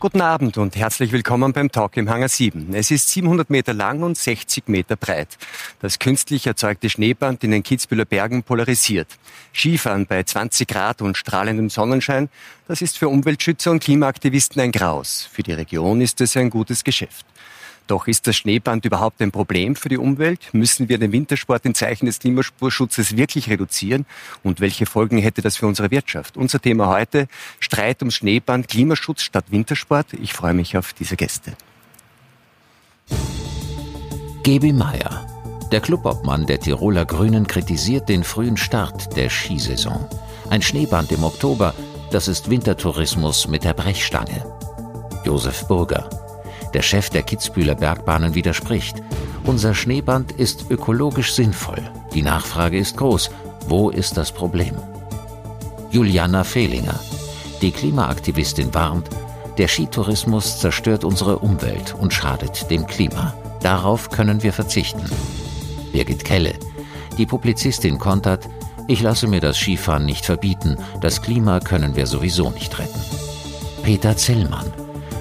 Guten Abend und herzlich willkommen beim Talk im Hangar 7. Es ist 700 Meter lang und 60 Meter breit. Das künstlich erzeugte Schneeband in den Kitzbüheler Bergen polarisiert. Skifahren bei 20 Grad und strahlendem Sonnenschein, das ist für Umweltschützer und Klimaaktivisten ein Graus. Für die Region ist es ein gutes Geschäft. Doch ist das Schneeband überhaupt ein Problem für die Umwelt? Müssen wir den Wintersport in Zeichen des Klimaschutzes wirklich reduzieren? Und welche Folgen hätte das für unsere Wirtschaft? Unser Thema heute, Streit ums Schneeband, Klimaschutz statt Wintersport. Ich freue mich auf diese Gäste. Gebi Meier, der Clubobmann der Tiroler Grünen, kritisiert den frühen Start der Skisaison. Ein Schneeband im Oktober, das ist Wintertourismus mit der Brechstange. Josef Burger, der Chef der Kitzbüheler Bergbahnen widerspricht. Unser Schneeband ist ökologisch sinnvoll. Die Nachfrage ist groß. Wo ist das Problem? Juliana Fehlinger. Die Klimaaktivistin warnt, der Skitourismus zerstört unsere Umwelt und schadet dem Klima. Darauf können wir verzichten. Birgit Kelle. Die Publizistin kontert, ich lasse mir das Skifahren nicht verbieten, das Klima können wir sowieso nicht retten. Peter Zillmann.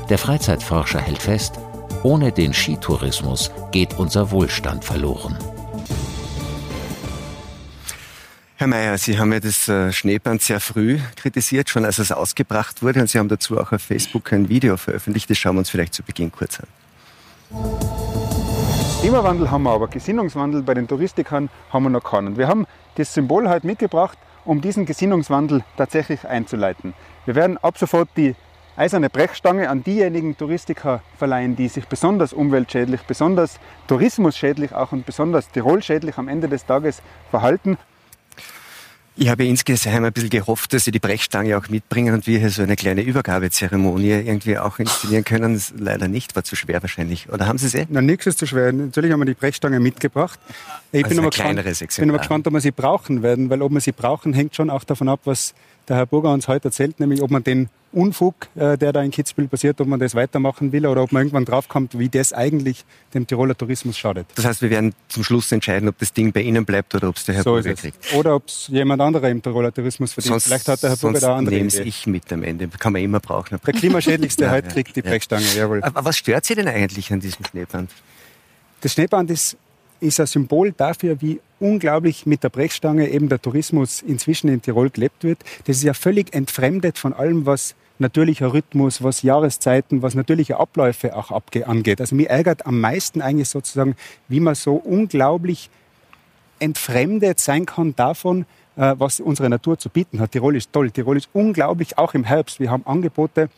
Der Freizeitforscher hält fest, ohne den Skitourismus geht unser Wohlstand verloren. Herr Mayer, Sie haben ja das äh, Schneeband sehr früh kritisiert, schon als es ausgebracht wurde. Und Sie haben dazu auch auf Facebook ein Video veröffentlicht. Das schauen wir uns vielleicht zu Beginn kurz an. Klimawandel haben wir aber, Gesinnungswandel bei den Touristikern haben wir noch keinen. Wir haben das Symbol heute mitgebracht, um diesen Gesinnungswandel tatsächlich einzuleiten. Wir werden ab sofort die eiserne Brechstange an diejenigen Touristiker verleihen, die sich besonders umweltschädlich, besonders tourismusschädlich auch und besonders tirolschädlich am Ende des Tages verhalten. Ich habe insgesamt ein bisschen gehofft, dass Sie die Brechstange auch mitbringen und wir hier so eine kleine Übergabezeremonie irgendwie auch inszenieren können. Das leider nicht, war zu schwer wahrscheinlich. Oder haben Sie sie? Na, nichts ist zu schwer. Natürlich haben wir die Brechstange mitgebracht. Ich also bin, aber gespannt, bin aber gespannt, ob wir sie brauchen werden, weil ob wir sie brauchen, hängt schon auch davon ab, was der Herr Burger uns heute erzählt, nämlich ob man den Unfug, äh, der da in Kitzbühel passiert, ob man das weitermachen will oder ob man irgendwann draufkommt, wie das eigentlich dem Tiroler Tourismus schadet. Das heißt, wir werden zum Schluss entscheiden, ob das Ding bei Ihnen bleibt oder ob es der Herr so Burger kriegt. Oder ob es jemand anderer im Tiroler Tourismus verdient. Sonst, Vielleicht hat der Herr Burger da andere nehme ich mit am Ende. Kann man immer brauchen. Der klimaschädlichste Ja, heute ja, kriegt die ja. Brechstange, jawohl. Aber was stört Sie denn eigentlich an diesem Schneeband? Das Schneeband ist, ist ein Symbol dafür, wie unglaublich mit der Brechstange eben der Tourismus inzwischen in Tirol gelebt wird. Das ist ja völlig entfremdet von allem, was natürlicher Rhythmus, was Jahreszeiten, was natürliche Abläufe auch angeht. Also mir ärgert am meisten eigentlich sozusagen, wie man so unglaublich entfremdet sein kann davon, äh, was unsere Natur zu bieten hat. Tirol ist toll. Tirol ist unglaublich, auch im Herbst. Wir haben Angebote,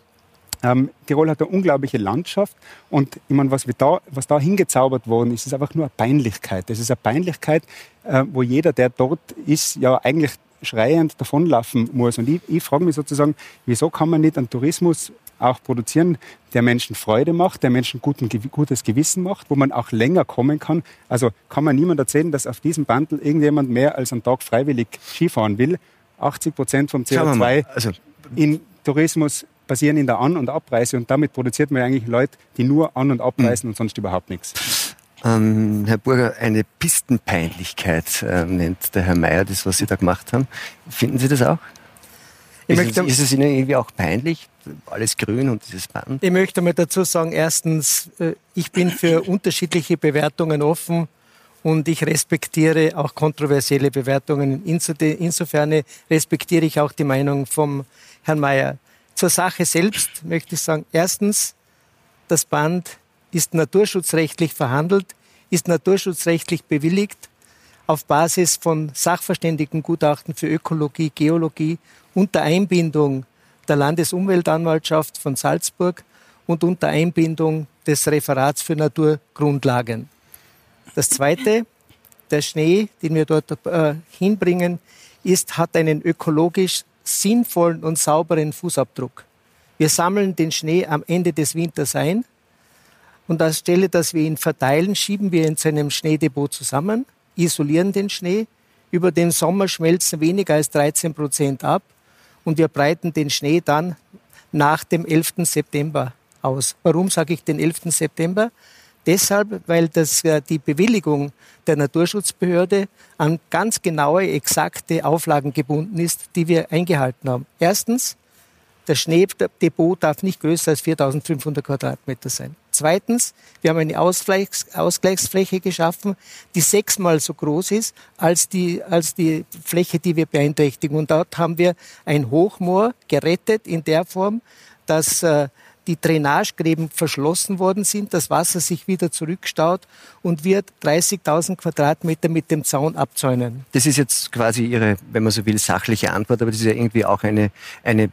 ähm, Tirol hat eine unglaubliche Landschaft und ich meine, was, wir da, was da hingezaubert worden ist, ist einfach nur eine Peinlichkeit. Das ist eine Peinlichkeit, äh, wo jeder, der dort ist, ja eigentlich schreiend davonlaufen muss. Und ich, ich frage mich sozusagen, wieso kann man nicht einen Tourismus auch produzieren, der Menschen Freude macht, der Menschen guten, gutes Gewissen macht, wo man auch länger kommen kann. Also kann man niemand erzählen, dass auf diesem Bandel irgendjemand mehr als einen Tag freiwillig Skifahren will. 80 Prozent vom Schauen wir mal. CO2 Also, in Tourismus passieren in der An- und Abreise und damit produziert man eigentlich Leute, die nur an- und abreisen und sonst überhaupt nichts. ähm, Herr Burger, eine Pistenpeinlichkeit äh, nennt der Herr Mayer das, was Sie da gemacht haben. Finden Sie das auch? Ich Ist, möchte- es, ist es Ihnen irgendwie auch peinlich? Alles grün und dieses Band? Ich möchte mal dazu sagen, erstens, äh, ich bin für unterschiedliche Bewertungen offen und ich respektiere auch kontroversielle Bewertungen. Inso- Insofern respektiere ich auch die Meinung vom Herrn Mayer. Zur Sache selbst möchte ich sagen, erstens, das Band ist naturschutzrechtlich verhandelt, ist naturschutzrechtlich bewilligt auf Basis von Sachverständigengutachten für Ökologie, Geologie unter Einbindung der Landesumweltanwaltschaft von Salzburg und unter Einbindung des Referats für Naturgrundlagen. Das Zweite, der Schnee, den wir dort äh, hinbringen, ist, hat einen ökologisch sinnvollen und sauberen Fußabdruck. Wir sammeln den Schnee am Ende des Winters ein und anstelle, dass wir ihn verteilen, schieben wir ihn zu einem Schneedepot zusammen, isolieren den Schnee. Über den Sommer schmelzen weniger als 13 Prozent ab und wir breiten den Schnee dann nach dem 11. September aus. Warum sage ich den 11. September? Deshalb, weil das, äh, die Bewilligung der Naturschutzbehörde an ganz genaue, exakte Auflagen gebunden ist, die wir eingehalten haben. Erstens, Das Schneedepot darf nicht größer als 4500 Quadratmeter sein. Zweitens, wir haben eine Ausgleichs Ausgleichsfläche geschaffen, die sechsmal so groß ist als die, als die Fläche, die wir beeinträchtigen. Und dort haben wir ein Hochmoor gerettet in der Form, dass äh, die Drainagegräben verschlossen worden sind, das Wasser sich wieder zurückstaut und wird 30.000 Quadratmeter mit dem Zaun abzäunen. Das ist jetzt quasi Ihre, wenn man so will, sachliche Antwort, aber das ist ja irgendwie auch eine, eine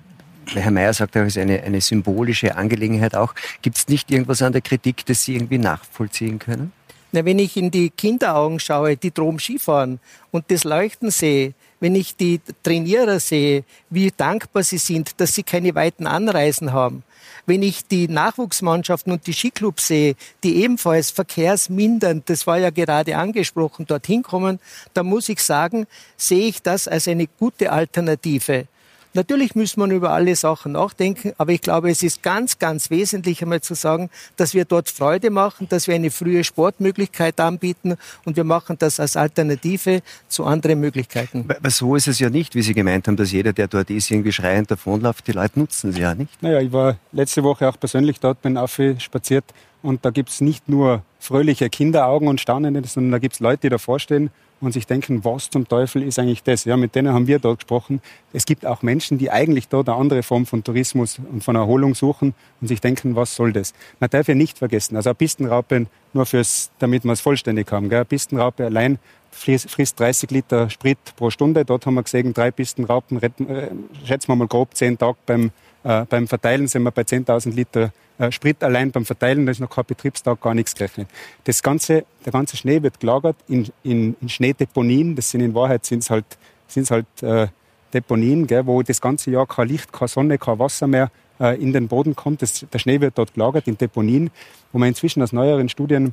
Herr Mayer sagt auch, es ist eine, eine symbolische Angelegenheit auch. Gibt es nicht irgendwas an der Kritik, das Sie irgendwie nachvollziehen können? Na, wenn ich in die Kinderaugen schaue, die drum Skifahren und das Leuchten sehe, wenn ich die Trainierer sehe, wie dankbar sie sind, dass sie keine weiten Anreisen haben, wenn ich die Nachwuchsmannschaften und die Skiclubs sehe, die ebenfalls verkehrsmindernd, das war ja gerade angesprochen, dorthin kommen, dann muss ich sagen, sehe ich das als eine gute Alternative. Natürlich muss man über alle Sachen nachdenken, aber ich glaube, es ist ganz, ganz wesentlich einmal zu sagen, dass wir dort Freude machen, dass wir eine frühe Sportmöglichkeit anbieten und wir machen das als Alternative zu anderen Möglichkeiten. Aber so ist es ja nicht, wie Sie gemeint haben, dass jeder, der dort ist, irgendwie schreiend davonläuft. Die Leute nutzen sie ja nicht. Naja, ich war letzte Woche auch persönlich dort, bin spaziert und da gibt es nicht nur fröhliche Kinderaugen und Staunende, sondern da gibt es Leute, die davor stehen und sich denken, was zum Teufel ist eigentlich das? Ja, mit denen haben wir dort gesprochen. Es gibt auch Menschen, die eigentlich dort eine andere Form von Tourismus und von Erholung suchen und sich denken, was soll das? Man darf ja nicht vergessen, also eine Pistenraupe, nur fürs, damit wir es vollständig haben, gell? eine Pistenraupe allein frisst 30 Liter Sprit pro Stunde. Dort haben wir gesehen, drei Pistenraupen, retten, äh, schätzen wir mal grob zehn Tage beim, äh, beim Verteilen sind wir bei 10.000 Liter äh, Sprit allein beim Verteilen, da ist noch kein Betriebstag, gar nichts gerechnet. Das ganze, der ganze Schnee wird gelagert in, in, in Schneedeponien. Das sind in Wahrheit sind's halt, sind's halt äh, Deponien, gell, wo das ganze Jahr kein Licht, keine Sonne, kein Wasser mehr äh, in den Boden kommt. Das, der Schnee wird dort gelagert in Deponien, wo man inzwischen aus neueren Studien,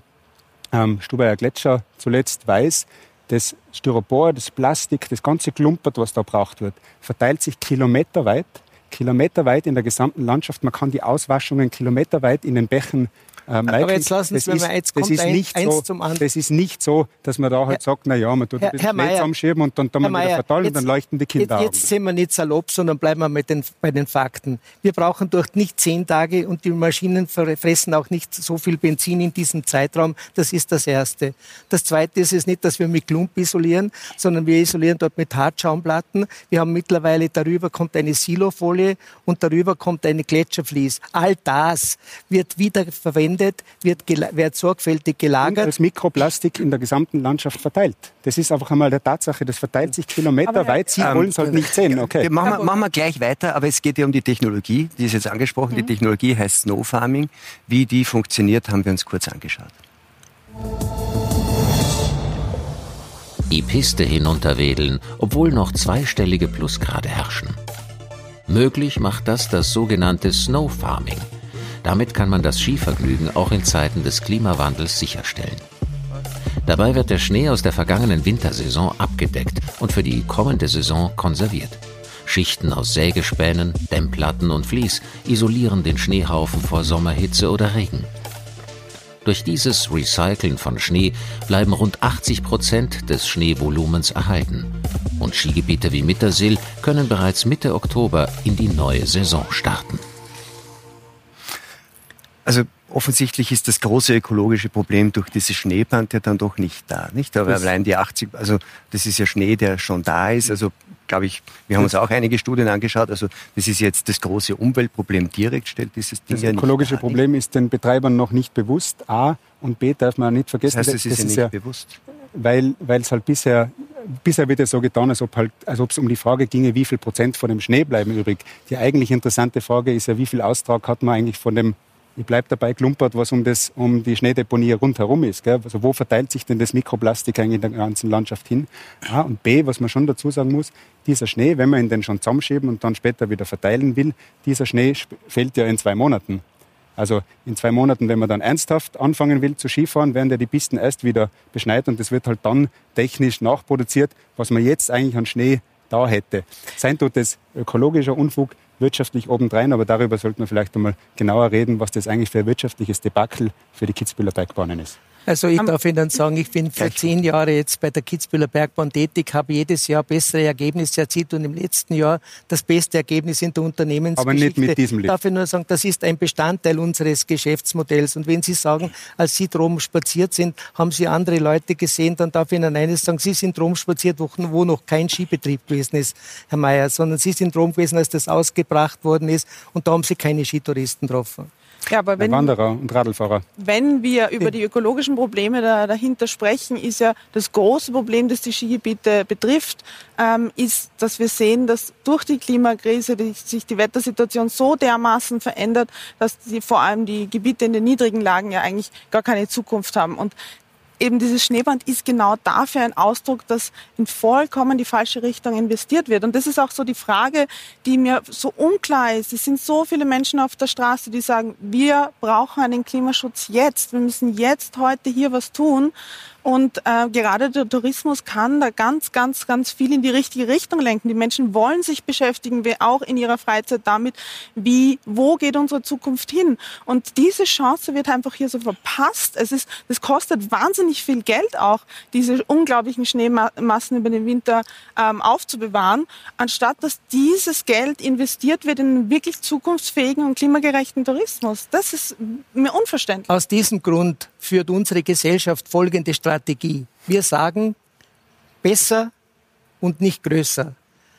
ähm, Stubaier Gletscher zuletzt weiß, das Styropor, das Plastik, das ganze Klumpert, was da braucht wird, verteilt sich kilometerweit kilometerweit in der gesamten Landschaft. Man kann die Auswaschungen kilometerweit in den Bächen ähm, Aber jetzt lassen Sie mir jetzt kommt ein, nicht eins so, zum anderen. Das ist nicht so, dass man da halt Herr, sagt, na ja, man tut ein bisschen zusammenschieben und dann, dann man wieder verteilen und dann leuchten die Kinder Jetzt, jetzt sind wir nicht salopp, sondern bleiben wir mit den, bei den Fakten. Wir brauchen dort nicht zehn Tage und die Maschinen fressen auch nicht so viel Benzin in diesem Zeitraum. Das ist das Erste. Das Zweite ist es nicht, dass wir mit Klump isolieren, sondern wir isolieren dort mit Hartschaumplatten. Wir haben mittlerweile, darüber kommt eine Silofolie und darüber kommt eine Gletscherflies. All das wird wiederverwendet verwendet, wird, wird sorgfältig gelagert. Und als Mikroplastik in der gesamten Landschaft verteilt. Das ist einfach einmal der Tatsache, das verteilt sich kilometerweit. Sie ähm, wollen es halt nicht sehen. Okay. Machen wir, machen wir gleich weiter, aber es geht ja um die Technologie, die ist jetzt angesprochen. Mhm. Die Technologie heißt Snow Farming. Wie die funktioniert, haben wir uns kurz angeschaut. Die Piste hinunterwedeln, obwohl noch zweistellige Plusgrade herrschen. Möglich macht das das sogenannte Snow Farming – damit kann man das Skivergnügen auch in Zeiten des Klimawandels sicherstellen. Dabei wird der Schnee aus der vergangenen Wintersaison abgedeckt und für die kommende Saison konserviert. Schichten aus Sägespänen, Dämmplatten und Vlies isolieren den Schneehaufen vor Sommerhitze oder Regen. Durch dieses Recyceln von Schnee bleiben rund 80 Prozent des Schneevolumens erhalten. Und Skigebiete wie Mittersill können bereits Mitte Oktober in die neue Saison starten. Also offensichtlich ist das große ökologische Problem durch diese Schneeband ja dann doch nicht da, nicht? Aber das allein die 80, also das ist ja Schnee, der schon da ist. Also glaube ich, wir haben uns auch einige Studien angeschaut. Also das ist jetzt das große Umweltproblem direkt stellt dieses Ding Das ja ökologische Problem nicht. ist den Betreibern noch nicht bewusst. A und B darf man nicht vergessen. Das heißt, es ist, ja nicht bewusst. Weil, weil es halt bisher bisher wird es so getan, als ob halt, als ob es um die Frage ginge, wie viel Prozent von dem Schnee bleiben übrig. Die eigentlich interessante Frage ist ja, wie viel Austrag hat man eigentlich von dem ich bleibe dabei, klumpert, was um, das, um die Schneedeponie rundherum ist. Gell? Also wo verteilt sich denn das Mikroplastik eigentlich in der ganzen Landschaft hin? A und B, was man schon dazu sagen muss, dieser Schnee, wenn man ihn dann schon zusammenschieben und dann später wieder verteilen will, dieser Schnee fällt ja in zwei Monaten. Also in zwei Monaten, wenn man dann ernsthaft anfangen will zu Skifahren, werden ja die Pisten erst wieder beschneit und das wird halt dann technisch nachproduziert, was man jetzt eigentlich an Schnee da hätte. Sein tut es ökologischer Unfug, wirtschaftlich obendrein, aber darüber sollten wir vielleicht einmal genauer reden, was das eigentlich für ein wirtschaftliches Debakel für die Kitzbüheler Bergbahnen ist. Also ich darf Ihnen sagen, ich bin für zehn Jahre jetzt bei der Kitzbühler Bergbahn tätig, habe jedes Jahr bessere Ergebnisse erzielt und im letzten Jahr das beste Ergebnis in der Unternehmensgeschichte. Aber nicht mit diesem Lied. Darf ich nur sagen, das ist ein Bestandteil unseres Geschäftsmodells. Und wenn Sie sagen, als Sie drum spaziert sind, haben Sie andere Leute gesehen, dann darf ich Ihnen eines sagen, Sie sind drum spaziert, wo, wo noch kein Skibetrieb gewesen ist, Herr Mayer, sondern Sie sind drum gewesen, als das ausgebracht worden ist und da haben Sie keine Skitouristen getroffen. Ja, aber wenn, Wanderer und Radlfahrer. Wenn wir über die ökologischen Probleme da, dahinter sprechen, ist ja das große Problem, das die Skigebiete betrifft, ähm, ist, dass wir sehen, dass durch die Klimakrise die, sich die Wettersituation so dermaßen verändert, dass die, vor allem die Gebiete in den niedrigen Lagen ja eigentlich gar keine Zukunft haben. Und eben dieses Schneeband ist genau dafür ein Ausdruck, dass in vollkommen die falsche Richtung investiert wird. Und das ist auch so die Frage, die mir so unklar ist. Es sind so viele Menschen auf der Straße, die sagen, wir brauchen einen Klimaschutz jetzt. Wir müssen jetzt heute hier was tun. Und äh, gerade der Tourismus kann da ganz, ganz, ganz viel in die richtige Richtung lenken. Die Menschen wollen sich beschäftigen, wie auch in ihrer Freizeit damit, wie, wo geht unsere Zukunft hin? Und diese Chance wird einfach hier so verpasst. Es ist, das kostet wahnsinnig viel Geld auch, diese unglaublichen Schneemassen über den Winter ähm, aufzubewahren, anstatt dass dieses Geld investiert wird in wirklich zukunftsfähigen und klimagerechten Tourismus. Das ist mir unverständlich. Aus diesem Grund führt unsere Gesellschaft folgende Strategie. Wir sagen besser und nicht größer.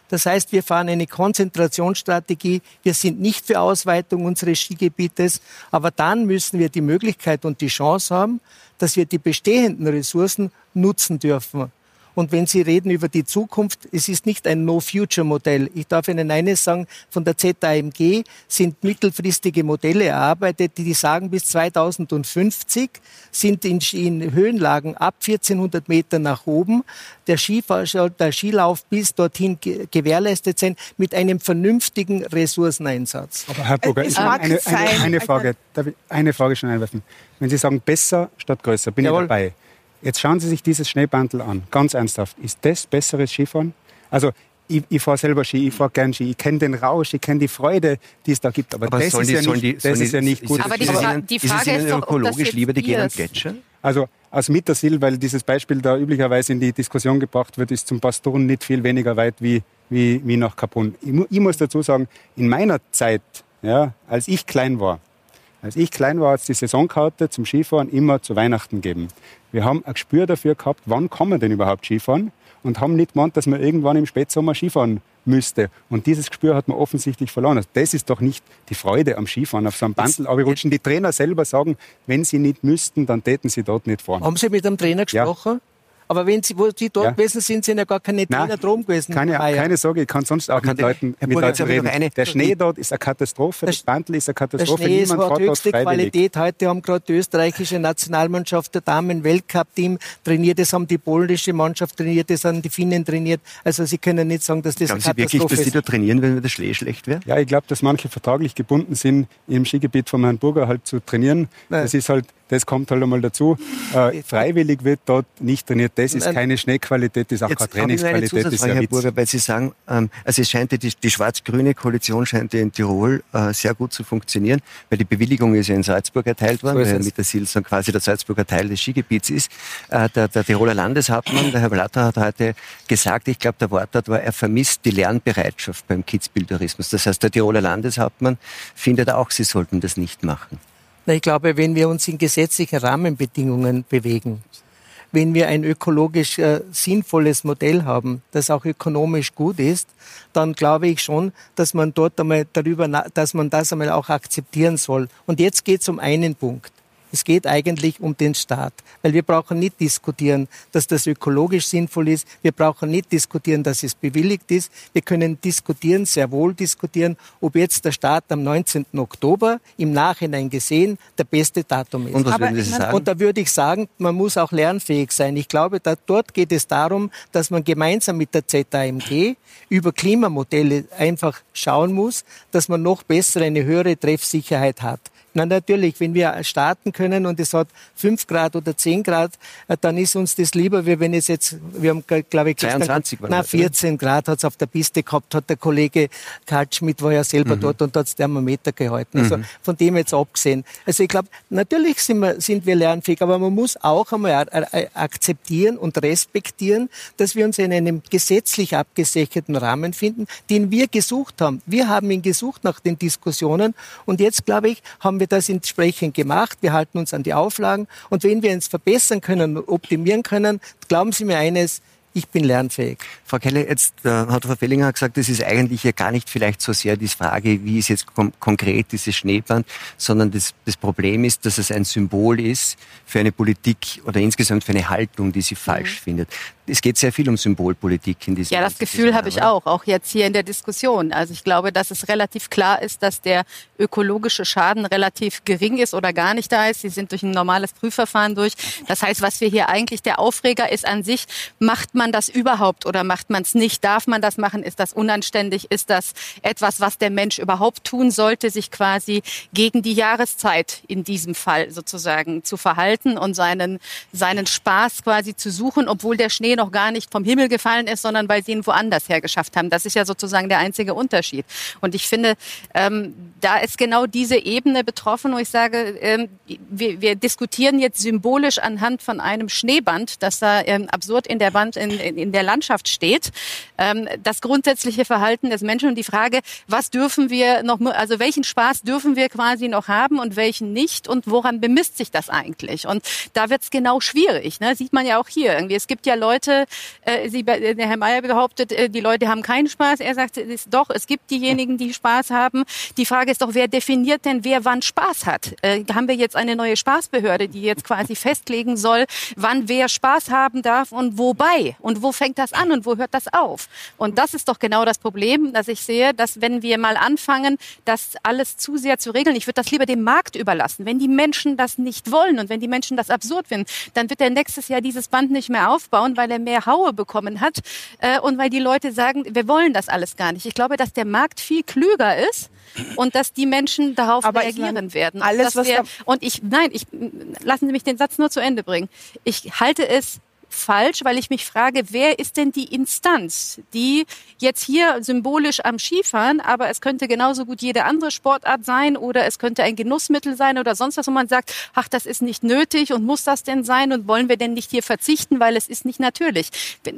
Das heißt, wir fahren eine Konzentrationsstrategie. Wir sind nicht für Ausweitung unseres Skigebietes, aber dann müssen wir die Möglichkeit und die Chance haben, dass wir die bestehenden Ressourcen nutzen dürfen. Und wenn Sie reden über die Zukunft, es ist nicht ein No-Future-Modell. Ich darf Ihnen eines sagen, von der ZAMG sind mittelfristige Modelle erarbeitet, die sagen, bis 2050 sind in, in Höhenlagen ab 1400 Meter nach oben der, Skifahr der Skilauf bis dorthin gewährleistet sein mit einem vernünftigen Ressourceneinsatz. Aber Herr Burger, ist eine, eine, eine, Frage, darf ich eine Frage schon einwerfen? Wenn Sie sagen besser statt größer, bin Jawohl. ich dabei. Jetzt schauen Sie sich dieses Schneebandel an, ganz ernsthaft. Ist das besseres Skifahren? Also ich, ich fahre selber Ski, ich fahre gern Ski, ich kenne den Rausch, ich kenne die Freude, die es da gibt. Aber, aber das, ist, die, ja nicht, die, das ist ja nicht gut. Aber die, Fra die Frage ist, es Ihnen ökologisch lieber, die gehen Gletscher? Also aus Mittersil, weil dieses Beispiel da üblicherweise in die Diskussion gebracht wird, ist zum Paston nicht viel weniger weit wie, wie, wie nach Capun. Ich, ich muss dazu sagen, in meiner Zeit, ja, als ich klein war, als ich klein war, hat es die Saisonkarte zum Skifahren immer zu Weihnachten gegeben. Wir haben ein Gespür dafür gehabt, wann kann man denn überhaupt Skifahren und haben nicht gemeint, dass man irgendwann im Spätsommer Skifahren müsste. Und dieses Gespür hat man offensichtlich verloren. Also das ist doch nicht die Freude am Skifahren auf so einem Bandel. Aber rutschen die Trainer selber sagen, wenn sie nicht müssten, dann täten sie dort nicht fahren. Haben Sie mit dem Trainer gesprochen? Ja. Aber wenn Sie, wo Sie dort ja. gewesen sind, sind ja gar keine Trainer drum gewesen. Keine, keine Sorge, ich kann sonst auch mit Leuten, mit Leuten reden. Eine, der Schnee dort ist eine Katastrophe, das Bandel ist eine Katastrophe. Der Schnee Niemand hat höchste Qualität. Heute haben gerade die österreichische Nationalmannschaft, der Damen-Weltcup-Team trainiert, das haben die polnische Mannschaft trainiert, das haben die Finnen trainiert. Also Sie können nicht sagen, dass das Glauben eine Katastrophe Sie wirklich, dass Sie da trainieren, wenn der Schnee schlecht wäre? Ja, ich glaube, dass manche vertraglich gebunden sind, im Skigebiet von Herrn Burger halt zu trainieren. Nein. Das ist halt das kommt halt einmal dazu. Äh, freiwillig wird dort nicht trainiert. Das ist keine Schneequalität, das ist auch Jetzt keine Trainingsqualität. Das ist Herr Burger, weil Sie sagen, ähm, also es scheint die, die schwarz-grüne Koalition scheint in Tirol äh, sehr gut zu funktionieren, weil die Bewilligung ist ja in Salzburg erteilt worden, so weil mit der Silson quasi der Salzburger Teil des Skigebiets ist. Äh, der, der Tiroler Landeshauptmann, der Herr Blatter, hat heute gesagt, ich glaube, der Wortlaut war, er vermisst die Lernbereitschaft beim Kitzbühel-Tourismus. Das heißt, der Tiroler Landeshauptmann findet auch, sie sollten das nicht machen. Na, ich glaube, wenn wir uns in gesetzlichen Rahmenbedingungen bewegen, wenn wir ein ökologisch äh, sinnvolles Modell haben, das auch ökonomisch gut ist, dann glaube ich schon, dass man dort einmal darüber, dass man das einmal auch akzeptieren soll. Und jetzt geht es um einen Punkt. Es geht eigentlich um den Staat, weil wir brauchen nicht diskutieren, dass das ökologisch sinnvoll ist. Wir brauchen nicht diskutieren, dass es bewilligt ist. Wir können diskutieren, sehr wohl diskutieren, ob jetzt der Staat am 19. Oktober im Nachhinein gesehen der beste Datum ist. Und, was würden Sie sagen? Und da würde ich sagen, man muss auch lernfähig sein. Ich glaube, da, dort geht es darum, dass man gemeinsam mit der ZAMG über Klimamodelle einfach schauen muss, dass man noch besser eine höhere Treffsicherheit hat. Na natürlich, wenn wir starten können und es hat fünf Grad oder zehn Grad, äh, dann ist uns das lieber, wie wenn es jetzt, wir haben glaube ich gestern, 22 na 14 Grad hat es auf der Piste gehabt, hat der Kollege Karl Schmidt war ja selber mhm. dort und hat das Thermometer gehalten. Also mhm. von dem jetzt abgesehen. Also ich glaube, natürlich sind wir, sind wir lernfähig, aber man muss auch einmal akzeptieren und respektieren, dass wir uns in einem gesetzlich abgesicherten Rahmen finden, den wir gesucht haben. Wir haben ihn gesucht nach den Diskussionen und jetzt, glaube ich, haben wir das entsprechend gemacht. Wir halten uns an die Auflagen und wenn wir uns verbessern können, optimieren können, glauben Sie mir eines, ich bin lernfähig. Frau Keller, jetzt äh, hat Frau Fellinger gesagt, das ist eigentlich ja gar nicht vielleicht so sehr die Frage, wie ist jetzt konkret dieses Schneeband, sondern das, das Problem ist, dass es ein Symbol ist für eine Politik oder insgesamt für eine Haltung, die sie falsch mhm. findet es geht sehr viel um Symbolpolitik in diesem Ja, das Gefühl habe ich auch, auch jetzt hier in der Diskussion. Also ich glaube, dass es relativ klar ist, dass der ökologische Schaden relativ gering ist oder gar nicht da ist. Sie sind durch ein normales Prüfverfahren durch. Das heißt, was wir hier eigentlich der Aufreger ist an sich, macht man das überhaupt oder macht man es nicht? Darf man das machen? Ist das unanständig? Ist das etwas, was der Mensch überhaupt tun sollte, sich quasi gegen die Jahreszeit in diesem Fall sozusagen zu verhalten und seinen, seinen Spaß quasi zu suchen, obwohl der Schnee noch gar nicht vom Himmel gefallen ist, sondern weil sie ihn woanders her geschafft haben. Das ist ja sozusagen der einzige Unterschied. Und ich finde, ähm, da ist genau diese Ebene betroffen, wo ich sage, ähm, wir, wir diskutieren jetzt symbolisch anhand von einem Schneeband, das da ähm, absurd in der Wand, in, in der Landschaft steht, ähm, das grundsätzliche Verhalten des Menschen und die Frage, was dürfen wir noch, also welchen Spaß dürfen wir quasi noch haben und welchen nicht und woran bemisst sich das eigentlich? Und da wird es genau schwierig. Ne? Sieht man ja auch hier irgendwie. Es gibt ja Leute, Leute, äh, Sie, äh, der Herr Mayer behauptet, äh, die Leute haben keinen Spaß. Er sagt, es doch, es gibt diejenigen, die Spaß haben. Die Frage ist doch, wer definiert denn, wer wann Spaß hat? Äh, haben wir jetzt eine neue Spaßbehörde, die jetzt quasi festlegen soll, wann wer Spaß haben darf und wobei? Und wo fängt das an und wo hört das auf? Und das ist doch genau das Problem, dass ich sehe, dass wenn wir mal anfangen, das alles zu sehr zu regeln, ich würde das lieber dem Markt überlassen. Wenn die Menschen das nicht wollen und wenn die Menschen das absurd finden, dann wird er nächstes Jahr dieses Band nicht mehr aufbauen, weil er er mehr Haue bekommen hat äh, und weil die Leute sagen, wir wollen das alles gar nicht. Ich glaube, dass der Markt viel klüger ist und dass die Menschen darauf Aber reagieren meine, werden. Alles, was wir, und ich, nein, ich, lassen Sie mich den Satz nur zu Ende bringen. Ich halte es falsch, weil ich mich frage, wer ist denn die Instanz, die jetzt hier symbolisch am Skifahren, aber es könnte genauso gut jede andere Sportart sein oder es könnte ein Genussmittel sein oder sonst was, wo man sagt, ach, das ist nicht nötig und muss das denn sein und wollen wir denn nicht hier verzichten, weil es ist nicht natürlich.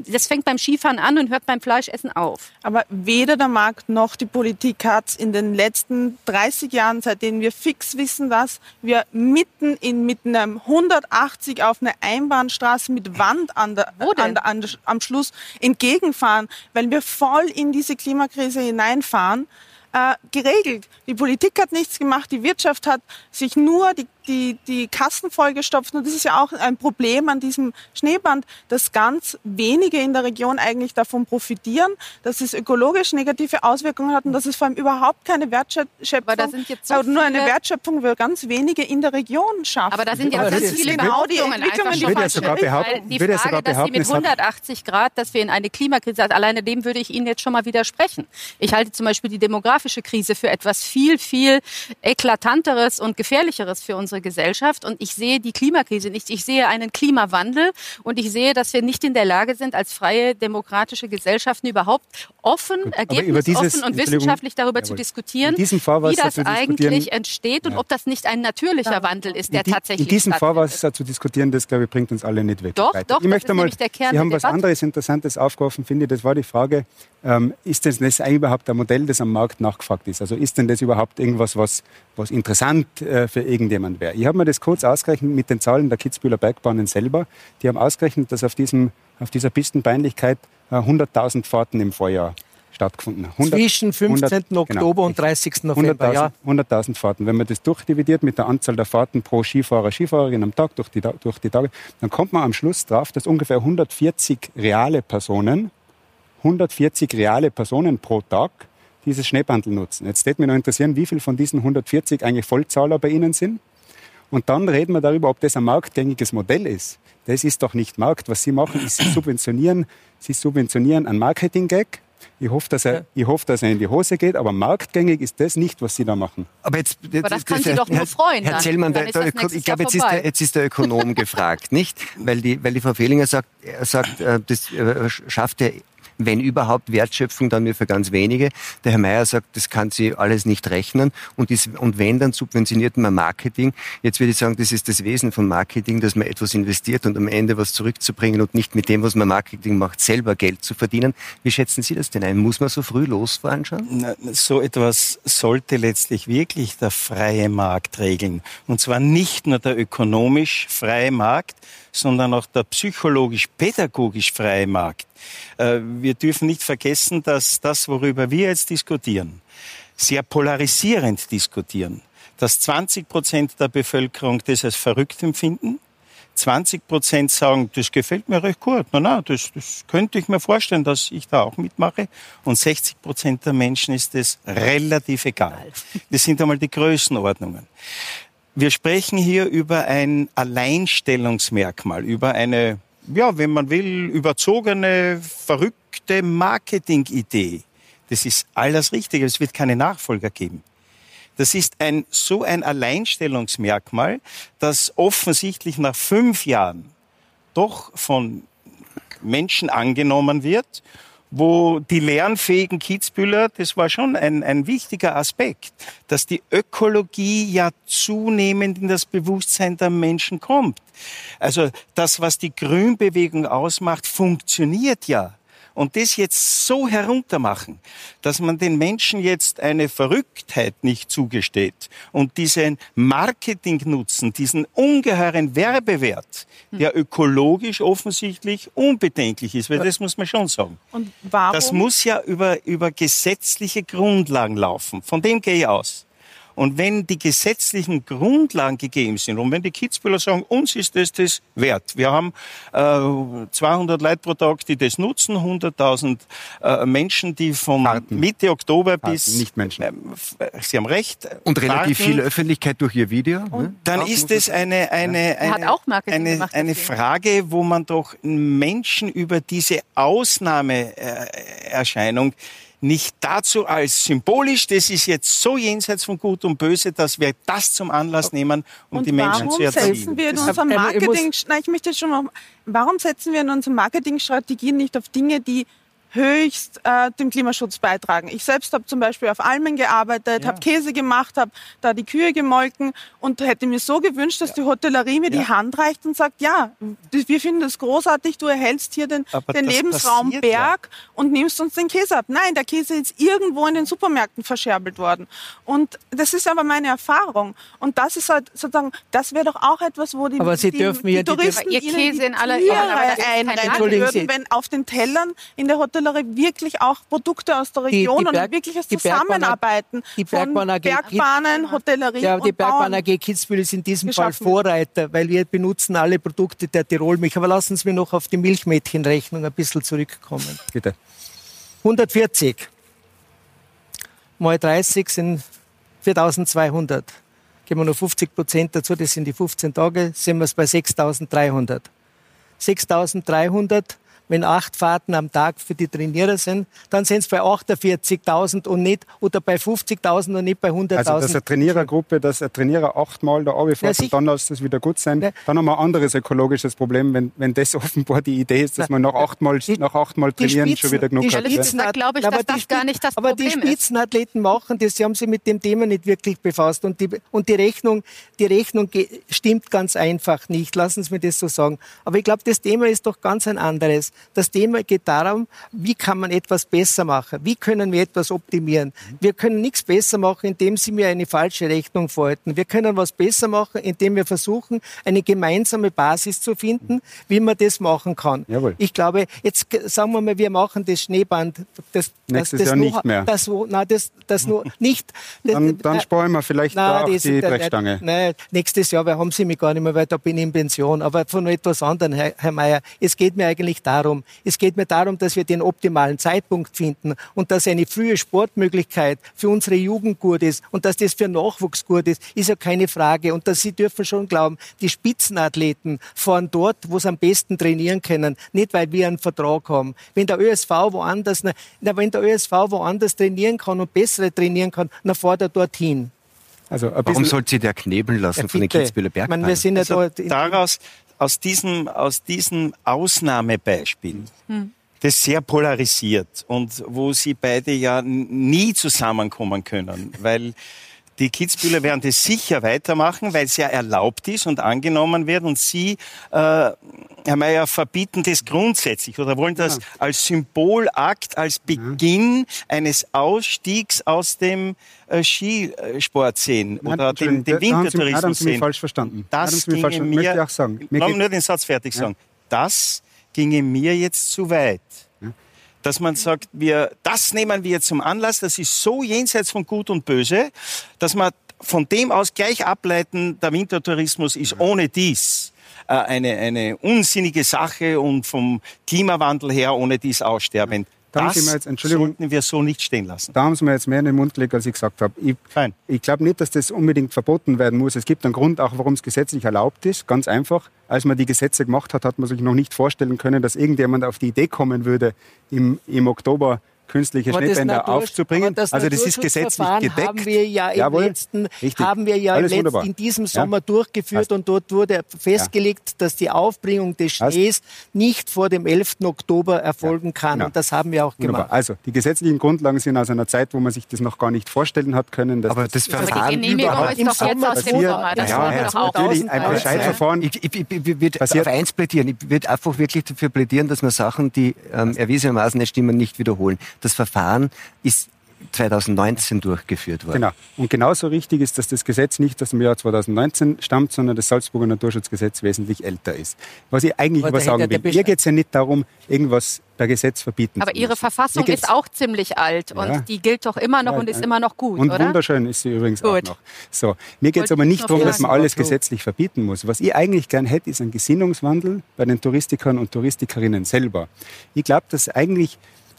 Das fängt beim Skifahren an und hört beim Fleischessen auf. Aber weder der Markt noch die Politik hat in den letzten 30 Jahren, seitdem wir fix wissen, dass wir mitten in mit einem 180 auf eine Einbahnstraße mit Wand Land an der, an der, an am Schluss entgegenfahren, weil wir voll in diese Klimakrise hineinfahren, äh, geregelt. Die Politik hat nichts gemacht, die Wirtschaft hat sich nur die die, die Kassen vollgestopft. Und das ist ja auch ein Problem an diesem Schneeband, dass ganz wenige in der Region eigentlich davon profitieren, dass es ökologisch negative Auswirkungen hat und dass es vor allem überhaupt keine Wertschöpfung, aber da sind jetzt so nur eine Wertschöpfung für ganz wenige in der Region schaffen. Aber da sind ja ganz viele Behauptungen einfach schon falsch. Sogar behaupten, die Frage, sogar dass Sie mit 180 Grad, dass wir in eine Klimakrise, also alleine dem würde ich Ihnen jetzt schon mal widersprechen. Ich halte zum Beispiel die demografische Krise für etwas viel, viel eklatanteres und gefährlicheres für unsere unsere Gesellschaft und ich sehe die Klimakrise nicht. Ich sehe einen Klimawandel und ich sehe, dass wir nicht in der Lage sind, als freie demokratische Gesellschaften überhaupt offen, ergebnisoffen und wissenschaftlich darüber zu diskutieren, wie das eigentlich entsteht und ja. ob das nicht ein natürlicher ja. Wandel ist, der die, tatsächlich In diesem was zu diskutieren, das glaube ich bringt uns alle nicht weg. Doch, weiter. doch, ich möchte mal, der Kern Sie haben was anderes Interessantes aufgeworfen, finde ich. Das war die Frage, ähm, ist denn das überhaupt ein Modell, das am Markt nachgefragt ist? Also ist denn das überhaupt irgendwas, was, was interessant äh, für irgendjemand wäre? Ich habe mir das kurz ausgerechnet mit den Zahlen der Kitzbühler Bergbahnen selber. Die haben ausgerechnet, dass auf, diesem, auf dieser Pistenpeinlichkeit äh, 100.000 Fahrten im Vorjahr stattgefunden. 100, Zwischen 15. 100, Oktober genau, und 30. November, 100.000 ja. 100 Fahrten. Wenn man das durchdividiert mit der Anzahl der Fahrten pro Skifahrer, Skifahrerin am Tag durch die, durch die Tage, dann kommt man am Schluss drauf, dass ungefähr 140 reale Personen 140 reale Personen pro Tag dieses Schneebandel nutzen. Jetzt würde mich noch interessieren, wie viele von diesen 140 eigentlich Vollzahler bei Ihnen sind. Und dann reden wir darüber, ob das ein marktgängiges Modell ist. Das ist doch nicht Markt. Was Sie machen, ist, Sie subventionieren, Sie subventionieren einen Marketing-Gag, Ich hoffe, dass er, ich hoffe, dass er in die Hose geht, aber marktgängig ist das nicht, was Sie da machen. Aber, jetzt, jetzt, aber das kann Sie doch nur freuen. Herr Zellmann, der, der, ich glaube, jetzt ist, der, jetzt ist der Ökonom gefragt, nicht? Weil die, weil die Frau Fehlinger sagt, er sagt, äh, das äh, schafft er wenn überhaupt Wertschöpfung, dann nur für ganz wenige. Der Herr Mayer sagt, das kann sie alles nicht rechnen und, ist, und wenn, dann subventioniert man Marketing. Jetzt würde ich sagen, das ist das Wesen von Marketing, dass man etwas investiert und am Ende was zurückzubringen und nicht mit dem, was man Marketing macht, selber Geld zu verdienen. Wie schätzen Sie das denn ein? Muss man so früh losfahren schon? So etwas sollte letztlich wirklich der freie Markt regeln. Und zwar nicht nur der ökonomisch freie Markt, sondern auch der psychologisch-pädagogisch freie Markt. Äh, wir dürfen nicht vergessen, dass das, worüber wir jetzt diskutieren, sehr polarisierend diskutieren. Dass 20 Prozent der Bevölkerung das als verrückt empfinden, 20 Prozent sagen, das gefällt mir recht gut. Na, na, das, das könnte ich mir vorstellen, dass ich da auch mitmache. Und 60 Prozent der Menschen ist das relativ egal. Das sind einmal die Größenordnungen. Wir sprechen hier über ein Alleinstellungsmerkmal, über eine, ja, wenn man will, überzogene, verrückte Marketingidee. Das ist alles Richtige. Es wird keine Nachfolger geben. Das ist ein, so ein Alleinstellungsmerkmal, das offensichtlich nach fünf Jahren doch von Menschen angenommen wird wo die lernfähigen Kitzbühler, das war schon ein, ein wichtiger Aspekt, dass die Ökologie ja zunehmend in das Bewusstsein der Menschen kommt. Also das, was die Grünbewegung ausmacht, funktioniert ja und das jetzt so heruntermachen, dass man den Menschen jetzt eine Verrücktheit nicht zugesteht und diesen Marketingnutzen, diesen ungeheuren Werbewert, der ökologisch offensichtlich unbedenklich ist, weil das muss man schon sagen. Und warum? Das muss ja über, über gesetzliche Grundlagen laufen. Von dem gehe ich aus. Und wenn die gesetzlichen Grundlagen gegeben sind und wenn die Kitzbühler sagen, uns ist das das wert, wir haben äh, 200 Leute pro Tag, die das nutzen, 100.000 äh, Menschen, die von Harten. Mitte Oktober Harten, bis... Nicht Menschen. Äh, Sie haben recht. Und relativ viel Öffentlichkeit durch Ihr Video. Ne? Dann auch ist es eine, eine, eine, eine, eine Frage, wo man doch Menschen über diese Ausnahmeerscheinung nicht dazu als symbolisch, das ist jetzt so jenseits von Gut und Böse, dass wir das zum Anlass nehmen, um und die Menschen zu erziehen. Setzen wir in unserem Marketing, nein, ich möchte schon noch, warum setzen wir in unseren Marketingstrategien nicht auf Dinge, die höchst äh, dem Klimaschutz beitragen. Ich selbst habe zum Beispiel auf Almen gearbeitet, ja. habe Käse gemacht, habe da die Kühe gemolken und hätte mir so gewünscht, dass ja. die Hotellerie mir ja. die Hand reicht und sagt, ja, wir finden das großartig, du erhältst hier den, den Lebensraum Berg und nimmst uns den Käse ab. Nein, der Käse ist irgendwo in den Supermärkten verscherbelt worden. Und das ist aber meine Erfahrung. Und das ist halt sozusagen, das wäre doch auch etwas, wo die, aber Sie die, dürfen die, die Touristen Ihr Käse in aller Tiere einrennen würden, wenn auf den Tellern in der Hotellerie Hotellerie wirklich auch Produkte aus der Region die, die Berg, und wirkliches Zusammenarbeiten die Bergbahn AG, Bergbahnen, Hotellerie ja, die Bergbahn AG Kitzbühel ist in diesem Fall Vorreiter, weil wir benutzen alle Produkte der Tirolmilch. Aber lassen Sie mir noch auf die Milchmädchenrechnung ein bisschen zurückkommen. Bitte. 140 mal 30 sind 4200. Geben wir noch 50 Prozent dazu, das sind die 15 Tage, sind wir es bei 6300. 6300 wenn acht Fahrten am Tag für die Trainierer sind, dann sind es bei 48.000 und nicht, oder bei 50.000 und nicht bei 100.000. Also, dass eine Trainierergruppe, dass ein Trainierer achtmal da runterfährt ja, und dann lässt es wieder gut sein, ja. dann haben wir ein anderes ökologisches Problem, wenn, wenn das offenbar die Idee ist, dass man nach achtmal, die, nach achtmal trainieren Spitzen, schon wieder genug die hat. Spitzen, da glaube ich, dass das gar nicht das aber Problem ist. Aber die Spitzenathleten machen das, sie haben sich mit dem Thema nicht wirklich befasst und die, und die Rechnung, die Rechnung stimmt ganz einfach nicht, lassen Sie mir das so sagen. Aber ich glaube, das Thema ist doch ganz ein anderes. Das Thema geht darum, wie kann man etwas besser machen? Wie können wir etwas optimieren? Wir können nichts besser machen, indem Sie mir eine falsche Rechnung vorhalten. Wir können was besser machen, indem wir versuchen, eine gemeinsame Basis zu finden, wie man das machen kann. Jawohl. Ich glaube, jetzt sagen wir mal, wir machen das Schneeband. Das, Nächstes das, Jahr nicht mehr. Das, nein, das, das nur nicht. dann, dann sparen wir vielleicht nein, da auf die Brechstange. Nein, nächstes Jahr, wir haben Sie mich gar nicht mehr, weil da bin ich in Pension. Aber von etwas anderem, Herr, Herr Mayer. Es geht mir eigentlich darum, darum. Es geht mir darum, dass wir den optimalen Zeitpunkt finden und dass eine frühe Sportmöglichkeit für unsere Jugend gut ist und dass das für Nachwuchs gut ist, ist ja keine Frage. Und dass Sie dürfen schon glauben, die Spitzenathleten fahren dort, wo sie am besten trainieren können, nicht weil wir einen Vertrag haben. Wenn der ÖSV woanders, na, wenn der ÖSV woanders trainieren kann und bessere trainieren kann, dann fährt er dorthin. Also Warum sollte sie der knebeln lassen ja, von den Kitzbüheler Bergmann? wir sind ja also daraus, aus diesem, aus diesem Ausnahmebeispiel, hm. das sehr polarisiert und wo sie beide ja nie zusammenkommen können, weil die Kitzbühler werden das sicher weitermachen, weil es ja erlaubt ist und angenommen wird. Und Sie, äh, Herr Mayer, verbieten das grundsätzlich oder wollen das ja. als Symbolakt, als Beginn ja. eines Ausstiegs aus dem äh, Skisport sehen Nein, oder dem, dem Wintertourismus haben Sie, sehen. falsch verstanden. Das ginge falsch, mir, möchte ich auch sagen. Mir nur den Satz fertig sagen. Das ginge mir jetzt zu weit dass man sagt, wir, das nehmen wir jetzt zum Anlass, das ist so jenseits von Gut und Böse, dass man von dem aus gleich ableiten, der Wintertourismus ist ohne dies äh, eine, eine unsinnige Sache und vom Klimawandel her ohne dies aussterbend. Da das haben Sie mir jetzt, Entschuldigung, sollten wir so nicht stehen lassen. Da haben Sie mir jetzt mehr in den Mund gelegt, als ich gesagt habe. Ich, Fein. ich glaube nicht, dass das unbedingt verboten werden muss. Es gibt einen Grund auch, warum es gesetzlich erlaubt ist. Ganz einfach. Als man die Gesetze gemacht hat, hat man sich noch nicht vorstellen können, dass irgendjemand auf die Idee kommen würde, im, im Oktober künstliche aber Schnittbänder aufzubringen. Das also das ist gesetzlich gedeckt. Haben wir ja im Jawohl, letzten, richtig. haben wir ja letzt, in diesem Sommer ja. durchgeführt Hast. und dort wurde festgelegt, ja. dass die Aufbringung des Schnees Hast. nicht vor dem 11. Oktober erfolgen kann. Genau. Und das haben wir auch wunderbar. gemacht. Also die gesetzlichen Grundlagen sind aus einer Zeit, wo man sich das noch gar nicht vorstellen hat können. Dass aber das, das Verfahren die Genehmigung ist doch jetzt aus dem Sommer. Das ja, ja, ja, natürlich ein Bescheidverfahren. Ich, ich, ich, ich würde auf eins plädieren. Ich würde einfach wirklich dafür plädieren, dass man Sachen, die ähm, erwiesenermaßen nicht stimmen, nicht wiederholen. Das Verfahren ist 2019 durchgeführt worden. Genau. Und genauso richtig ist, dass das Gesetz nicht aus dem Jahr 2019 stammt, sondern das Salzburger Naturschutzgesetz wesentlich älter ist. Was ich eigentlich aber sagen will, mir geht es ja nicht darum, irgendwas per Gesetz verbieten Aber Ihre Verfassung ist auch ziemlich alt und ja. die gilt doch immer noch ja, und ist immer noch gut, Und oder? wunderschön ist sie übrigens gut. auch noch. So, mir geht es aber nicht darum, dass man alles gesetzlich verbieten muss. Was ich eigentlich gern hätte, ist ein Gesinnungswandel bei den Touristikern und Touristikerinnen selber. Ich glaube, dass eigentlich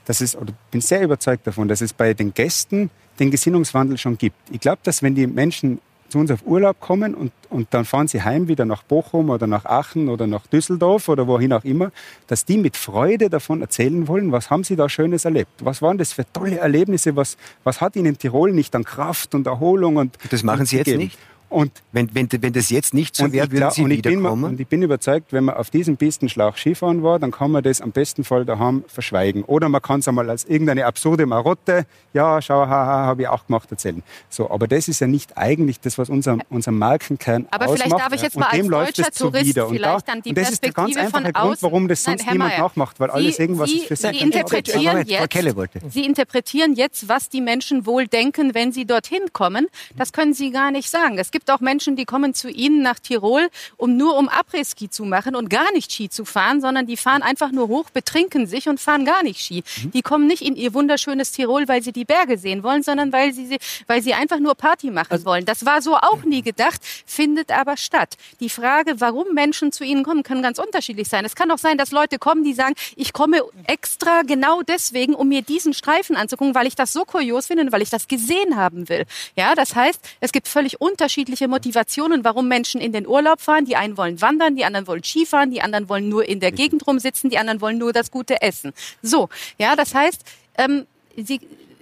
dass es, oder bin sehr überzeugt davon, dass es bei den Gästen den Gesinnungswandel schon gibt. Ich glaube, dass wenn die Menschen zu uns auf Urlaub kommen und, und dann fahren sie heim wieder nach Bochum oder nach Aachen oder nach Düsseldorf oder wohin auch immer, dass die mit Freude davon erzählen wollen, was haben sie da Schönes erlebt? Was waren das für tolle Erlebnisse? Was, was hat ihnen Tirol nicht an Kraft und Erholung und Das machen sie jetzt nicht? Und wenn, wenn, wenn das jetzt nicht so wäre, würden Sie und wiederkommen? Bin, und ich bin überzeugt, wenn man auf diesem Pistenschlauch Skifahren war, dann kann man das am besten Fall daheim verschweigen. Oder man kann es einmal als irgendeine absurde Marotte, ja, schau, haha, habe ich auch gemacht, erzählen. So, aber das ist ja nicht eigentlich das, was unser, unser Markenkern aber ausmacht. Aber vielleicht darf ich jetzt mal als deutscher Tourist so vielleicht dann die und das ist der ganz einfache Grund, warum das sonst Nein, niemand nachmacht, weil Sie, alles irgendwas Sie, ist für Sie interpretieren, jetzt, Sie interpretieren jetzt, was die Menschen wohl denken, wenn sie dorthin kommen. Das können Sie gar nicht sagen. Es gibt auch Menschen, die kommen kommen zu Ihnen nach Tirol, um nur um Après-Ski zu machen und gar nicht Ski zu fahren, sondern die fahren einfach nur hoch, betrinken sich und fahren gar nicht Ski. Mhm. Die kommen nicht in ihr wunderschönes Tirol, weil sie die Berge sehen wollen, sondern weil sie, weil sie einfach nur Party machen also, wollen. Das war so auch nie gedacht, findet aber statt. Die Frage, warum Menschen zu Ihnen kommen, kann ganz unterschiedlich sein. Es kann auch sein, dass Leute kommen, die sagen, ich komme extra genau deswegen, um mir diesen Streifen anzugucken, weil ich das so kurios finde und weil ich das gesehen haben will. Ja, das heißt, es gibt völlig unterschiedliche Motivationen Motivationen, warum Menschen in den Urlaub fahren. Die einen wollen wandern, die anderen wollen Skifahren, die anderen wollen nur in der Gegend rumsitzen, die anderen wollen nur das gute Essen. So, ja, das heißt, ähm, sie,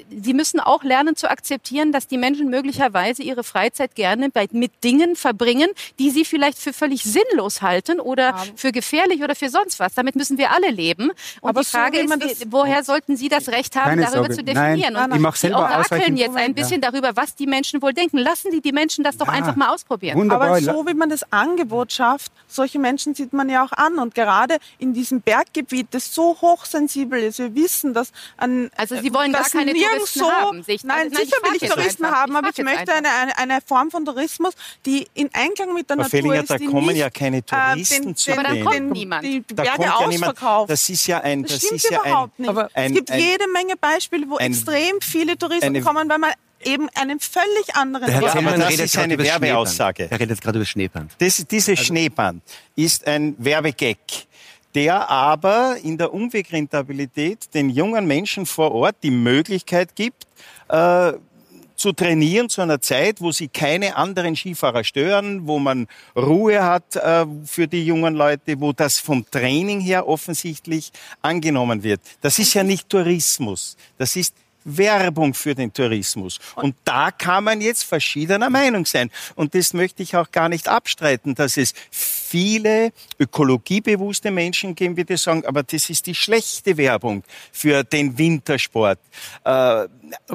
sie müssen auch lernen zu akzeptieren, dass die Menschen möglicherweise ihre Freizeit gerne bei, mit Dingen verbringen, die sie vielleicht für völlig sinnlos halten oder ja. für gefährlich oder für sonst was. Damit müssen wir alle leben. Und Aber die Frage so, ist, woher sollten Sie das Recht haben, darüber Sorge. zu definieren? Nein, und ich Sie orakeln jetzt ein bisschen ja. darüber, was die Menschen wohl denken. Lassen Sie die Menschen das doch ja. einfach mal ausprobieren. Wunderbar. Aber so wie man das Angebot schafft, solche Menschen sieht man ja auch an. Und gerade in diesem Berggebiet, das so hochsensibel ist, wir wissen, dass an also Sie wollen gar keine Touristen so, haben. Sich, nein, nein, sicher will ich Touristen einfach. haben, aber ich, ich möchte eine, eine, eine, Form von Tourismus, die in Einklang mit der aber Natur Felinger, ist. Da kommen nicht, ja keine äh, Touristen äh, den, zu. Aber da kommt niemand. Die, die Berge da ausverkauft. Das ist ja ein. Das, das stimmt ist ja überhaupt ein, nicht. Aber es gibt ein, jede Menge Beispiele, wo ein, extrem viele Touristen eine, kommen, weil man eben einen völlig anderen Herr Zimmermann das ist eine Werbeaussage. Er redet gerade über Schneeband. Das, dieses also, Schneeband ist ein Werbegag der aber in der Umwegrentabilität den jungen Menschen vor Ort die Möglichkeit gibt, äh, zu trainieren zu einer Zeit, wo sie keine anderen Skifahrer stören, wo man Ruhe hat äh, für die jungen Leute, wo das vom Training her offensichtlich angenommen wird. Das ist ja nicht Tourismus, das ist Werbung für den Tourismus. Und da kann man jetzt verschiedener Meinung sein. Und das möchte ich auch gar nicht abstreiten, dass es viele ökologiebewusste Menschen geben, würde ich sagen, aber das ist die schlechte Werbung für den Wintersport. Äh,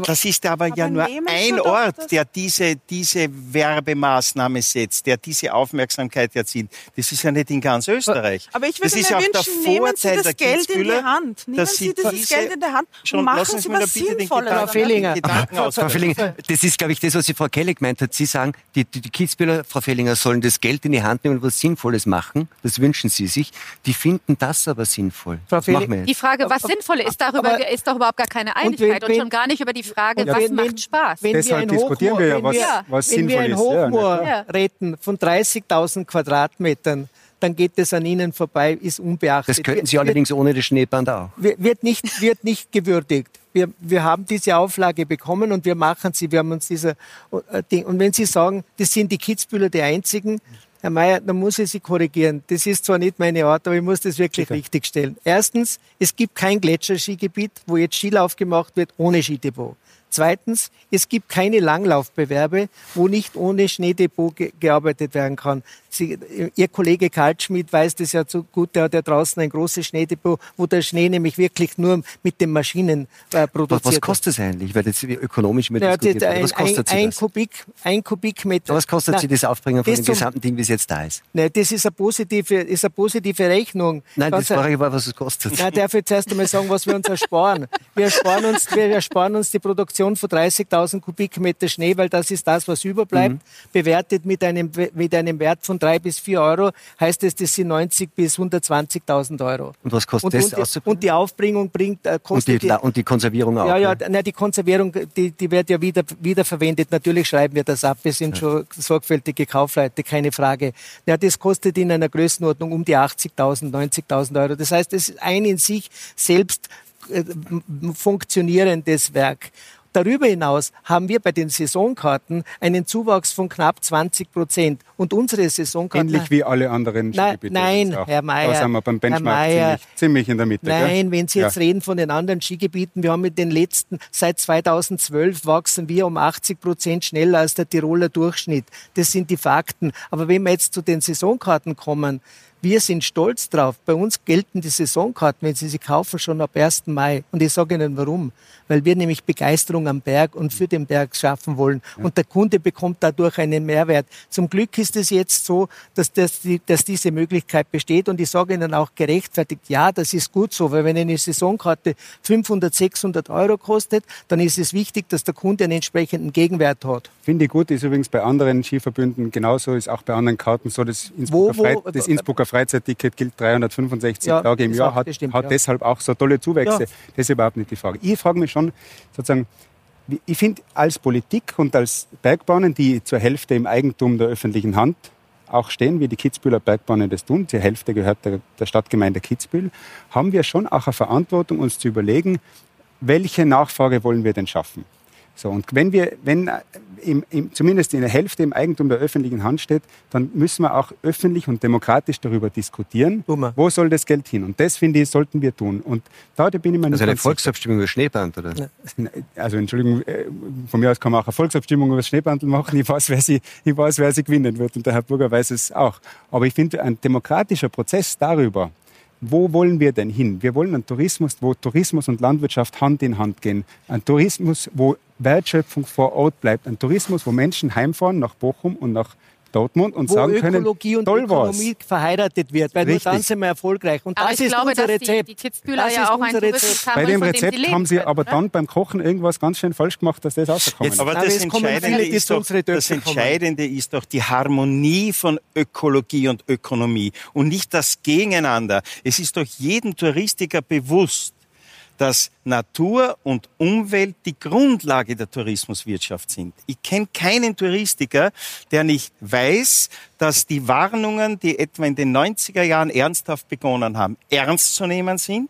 das ist aber, aber ja nur ein Ort, der diese, diese Werbemaßnahme setzt, der diese Aufmerksamkeit erzielt. Das ist ja nicht in ganz Österreich. Aber ich würde mir wünschen, nehmen Sie das Geld in die Hand. Nehmen Sie dieses Geld in die Hand und machen Sie was Sinnvolles. Frau Fellinger, Frau Fellinger, das ist, glaube ich, das, was Sie Frau Kelly gemeint hat. Sie sagen, die, die, die Kitzbühler, Frau Fellinger, sollen das Geld in die Hand nehmen und was Sinnvolles machen. Das wünschen Sie sich. Die finden das aber sinnvoll. Frau Fellinger, die Frage, was sinnvoll ist, darüber ist doch überhaupt gar keine Einigkeit und, und schon gar nicht über die Frage, was wenn, macht Spaß. Wenn Deshalb wir diskutieren wir ja, was, wir, was wenn sinnvoll wir ein Hochmoor ja, retten von 30.000 Quadratmetern, dann geht es an Ihnen vorbei, ist unbeachtet. Das könnten Sie wird, allerdings ohne das Schneeband auch. Wird nicht, wird nicht gewürdigt. Wir, wir haben diese Auflage bekommen und wir machen sie. Wir haben uns dieser äh, Ding. Und wenn Sie sagen, das sind die Kitzbühler die einzigen, Herr Mayer, dann muss ich Sie korrigieren. Das ist zwar nicht meine Art, aber ich muss das wirklich Sicher. richtig stellen. Erstens, es gibt kein Gletscherskigebiet, wo jetzt Skilauf gemacht wird ohne Skidepot. Zweitens, es gibt keine Langlaufbewerbe, wo nicht ohne Schneedepot ge gearbeitet werden kann. Sie, Ihr Kollege Kaltschmidt weiß das ja so gut, der hat ja draußen ein großes Schneedepot, wo der Schnee nämlich wirklich nur mit den Maschinen äh, produziert Was, was kostet es eigentlich? Weil das ökonomisch mit ja, das, ein, was kostet ein, ein das? Kubik, ein Kubikmeter. Was kostet Sie das Aufbringen von dem gesamten Ding, wie es jetzt da ist? Nein, das ist eine positive, ist eine positive Rechnung. Nein, das frage ich mal, was es kostet. Nein, darf ich zuerst einmal sagen, was wir uns ersparen. Wir ersparen uns, wir ersparen uns die Produktion von 30.000 Kubikmeter Schnee, weil das ist das, was überbleibt. Mhm. Bewertet mit einem, mit einem Wert von drei bis vier Euro heißt es, das sind 90 bis 120.000 Euro. Und was kostet und, das? Und, und die Aufbringung bringt, äh, kostet und, die, und die Konservierung auch? Ja, ja, ne? na, die Konservierung, die, die wird ja wieder, wieder verwendet. Natürlich schreiben wir das ab. Wir sind ja. schon sorgfältige Kaufleute, keine Frage. Ja, das kostet in einer Größenordnung um die 80.000, 90.000 Euro. Das heißt, es ist ein in sich selbst äh, funktionierendes Werk. Darüber hinaus haben wir bei den Saisonkarten einen Zuwachs von knapp 20 Prozent. Und unsere Saisonkarten... Ähnlich wie alle anderen Skigebiete. Nein, Herr Mayer. Da sind wir beim Benchmark ziemlich, ziemlich, in der Mitte. Nein, gell? wenn Sie jetzt ja. reden von den anderen Skigebieten, wir haben mit den letzten, seit 2012 wachsen wir um 80 Prozent schneller als der Tiroler Durchschnitt. Das sind die Fakten. Aber wenn wir jetzt zu den Saisonkarten kommen, wir sind stolz drauf. Bei uns gelten die Saisonkarten, wenn Sie sie kaufen, schon ab 1. Mai. Und ich sage Ihnen warum. Weil wir nämlich Begeisterung am Berg und für den Berg schaffen wollen. Ja. Und der Kunde bekommt dadurch einen Mehrwert. Zum Glück ist es jetzt so, dass, das, dass diese Möglichkeit besteht. Und ich sage Ihnen auch gerechtfertigt, ja, das ist gut so. Weil wenn eine Saisonkarte 500, 600 Euro kostet, dann ist es wichtig, dass der Kunde einen entsprechenden Gegenwert hat. Finde ich gut, ist übrigens bei anderen Skiverbünden genauso, ist auch bei anderen Karten so. Das Innsbrucker, wo, wo, Freit das Innsbrucker Freizeitticket gilt 365 ja, Tage im Jahr, hat, stimmt, hat ja. deshalb auch so tolle Zuwächse. Ja. Das ist überhaupt nicht die Frage. Ich frage mich schon, sozusagen, ich finde, als Politik und als Bergbahnen, die zur Hälfte im Eigentum der öffentlichen Hand auch stehen, wie die Kitzbüheler Bergbahnen das tun, die Hälfte gehört der, der Stadtgemeinde Kitzbühel, haben wir schon auch eine Verantwortung, uns zu überlegen, welche Nachfrage wollen wir denn schaffen? So, und wenn wir, wenn äh, im, im, zumindest in der Hälfte im Eigentum der öffentlichen Hand steht, dann müssen wir auch öffentlich und demokratisch darüber diskutieren, Bummer. wo soll das Geld hin. Und das, finde ich, sollten wir tun. Und da, da bin ich mir nicht Also eine Volksabstimmung über Schneeband, oder? Also, Entschuldigung, äh, von mir aus kann man auch eine Volksabstimmung über das Schneeband machen. Ich weiß, wer sie, ich weiß, wer sie gewinnen wird. Und der Herr Burger weiß es auch. Aber ich finde, ein demokratischer Prozess darüber, wo wollen wir denn hin? Wir wollen einen Tourismus, wo Tourismus und Landwirtschaft Hand in Hand gehen. Ein Tourismus, wo Wertschöpfung vor Ort bleibt. Ein Tourismus, wo Menschen heimfahren nach Bochum und nach Dortmund und wo sagen Ökologie können, und Ökonomie was. verheiratet wird, weil Richtig. nur dann sind wir erfolgreich. Und aber das ist glaube, unser Rezept. Die, die das ja auch ein Rezept. Bei dem Rezept dem haben sie können, aber oder? dann beim Kochen irgendwas ganz schön falsch gemacht, dass das rausgekommen ist. Aber das, Entscheidende ist, doch, das Entscheidende ist doch die Harmonie von Ökologie und Ökonomie und nicht das Gegeneinander. Es ist doch jedem Touristiker bewusst, dass Natur und Umwelt die Grundlage der Tourismuswirtschaft sind. Ich kenne keinen Touristiker, der nicht weiß, dass die Warnungen, die etwa in den 90er Jahren ernsthaft begonnen haben, ernst zu nehmen sind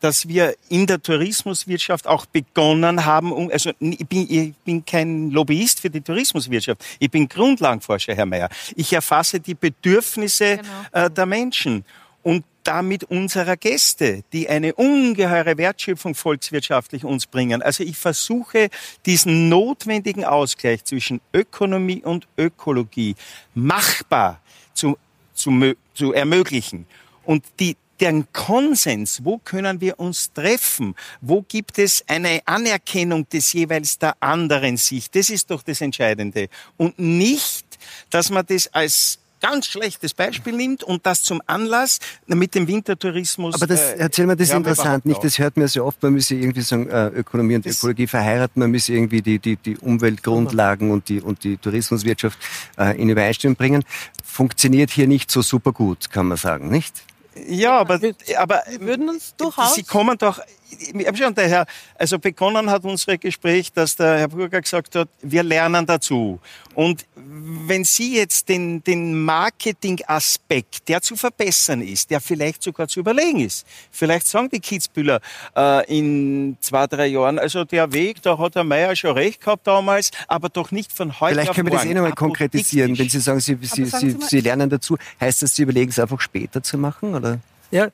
dass wir in der Tourismuswirtschaft auch begonnen haben, also ich bin, ich bin kein Lobbyist für die Tourismuswirtschaft, ich bin Grundlagenforscher, Herr Mayer. Ich erfasse die Bedürfnisse genau. äh, der Menschen und damit unserer Gäste, die eine ungeheure Wertschöpfung volkswirtschaftlich uns bringen. Also ich versuche diesen notwendigen Ausgleich zwischen Ökonomie und Ökologie machbar zu, zu, zu ermöglichen. Und die, den Konsens, wo können wir uns treffen, wo gibt es eine Anerkennung des jeweils der anderen Sicht, das ist doch das Entscheidende. Und nicht, dass man das als ganz schlechtes Beispiel nimmt und das zum Anlass mit dem Wintertourismus. Aber das, äh, erzähl mir, das ist interessant, nicht? Das hört man sehr oft, man müsse irgendwie sagen, äh, Ökonomie und das Ökologie verheiraten, man müsse irgendwie die, die, die Umweltgrundlagen und die, und die Tourismuswirtschaft äh, in Übereinstimmung bringen. Funktioniert hier nicht so super gut, kann man sagen, nicht? Ja, aber, aber würden uns durchaus. Sie kommen doch. Ich habe schon der Herr, also begonnen hat unser Gespräch, dass der Herr Burger gesagt hat, wir lernen dazu. Und wenn Sie jetzt den, den Marketing-Aspekt, der zu verbessern ist, der vielleicht sogar zu überlegen ist, vielleicht sagen die Kitzbühler äh, in zwei, drei Jahren, also der Weg, da hat der Meier schon recht gehabt damals, aber doch nicht von heute Vielleicht können wir das eh nochmal konkretisieren. Wenn Sie sagen, Sie, Sie, Sie, Sie, Sie lernen dazu, heißt das, Sie überlegen es einfach später zu machen? Oder? Ja,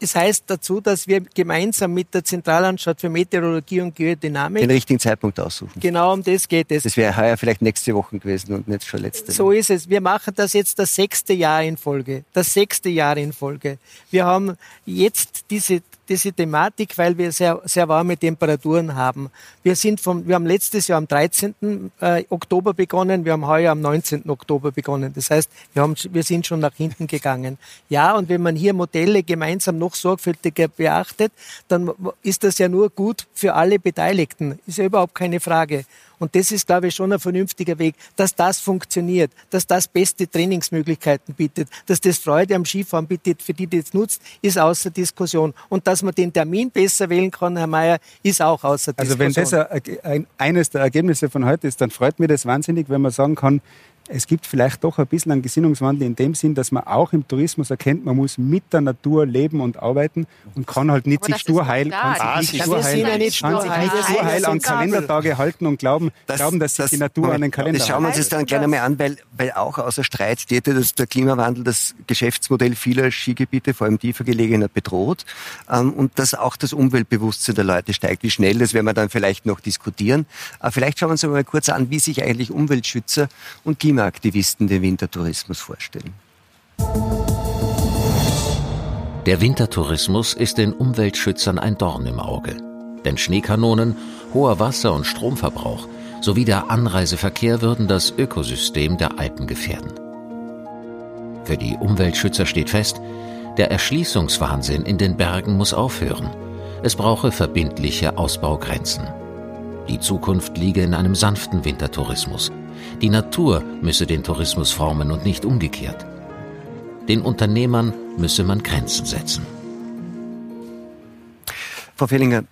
es heißt dazu, dass wir gemeinsam mit der Zentralanstalt für Meteorologie und Geodynamik den richtigen Zeitpunkt aussuchen. Genau um das geht es. Das wäre heuer vielleicht nächste Woche gewesen und nicht schon letzte. So ist es. Wir machen das jetzt das sechste Jahr in Folge. Das sechste Jahr in Folge. Wir haben jetzt diese diese Thematik, weil wir sehr, sehr warme Temperaturen haben. Wir sind vom, wir haben letztes Jahr am 13. Äh, Oktober begonnen, wir haben heuer am 19. Oktober begonnen. Das heißt, wir haben, wir sind schon nach hinten gegangen. Ja, und wenn man hier Modelle gemeinsam noch sorgfältiger beachtet, dann ist das ja nur gut für alle Beteiligten. Ist ja überhaupt keine Frage. Und das ist, glaube ich, schon ein vernünftiger Weg, dass das funktioniert, dass das beste Trainingsmöglichkeiten bietet, dass das Freude am Skifahren bietet, für die, die das nutzt, ist außer Diskussion. Und dass man den Termin besser wählen kann, Herr Mayer, ist auch außer Diskussion. Also wenn das ein, ein, eines der Ergebnisse von heute ist, dann freut mich das wahnsinnig, wenn man sagen kann, es gibt vielleicht doch ein bisschen einen Gesinnungswandel in dem Sinn, dass man auch im Tourismus erkennt, man muss mit der Natur leben und arbeiten und kann halt nicht sich sturheil, kann sich nicht ja nicht kann sich nicht sturheil an Kalendertage halten und glauben, das, glauben dass sich die Natur an den Kalender Das schauen wir uns jetzt dann gerne mal an, weil, weil auch außer Streit steht, dass der Klimawandel das Geschäftsmodell vieler Skigebiete, vor allem tiefer gelegener, bedroht ähm, und dass auch das Umweltbewusstsein der Leute steigt. Wie schnell, das werden wir dann vielleicht noch diskutieren. Aber vielleicht schauen wir uns mal kurz an, wie sich eigentlich Umweltschützer und Klima Klimaaktivisten den Wintertourismus vorstellen. Der Wintertourismus ist den Umweltschützern ein Dorn im Auge. Denn Schneekanonen, hoher Wasser- und Stromverbrauch sowie der Anreiseverkehr würden das Ökosystem der Alpen gefährden. Für die Umweltschützer steht fest, der Erschließungswahnsinn in den Bergen muss aufhören. Es brauche verbindliche Ausbaugrenzen. Die Zukunft liege in einem sanften Wintertourismus – die Natur müsse den Tourismus formen und nicht umgekehrt. Den Unternehmern müsse man Grenzen setzen. Frau Fellinger,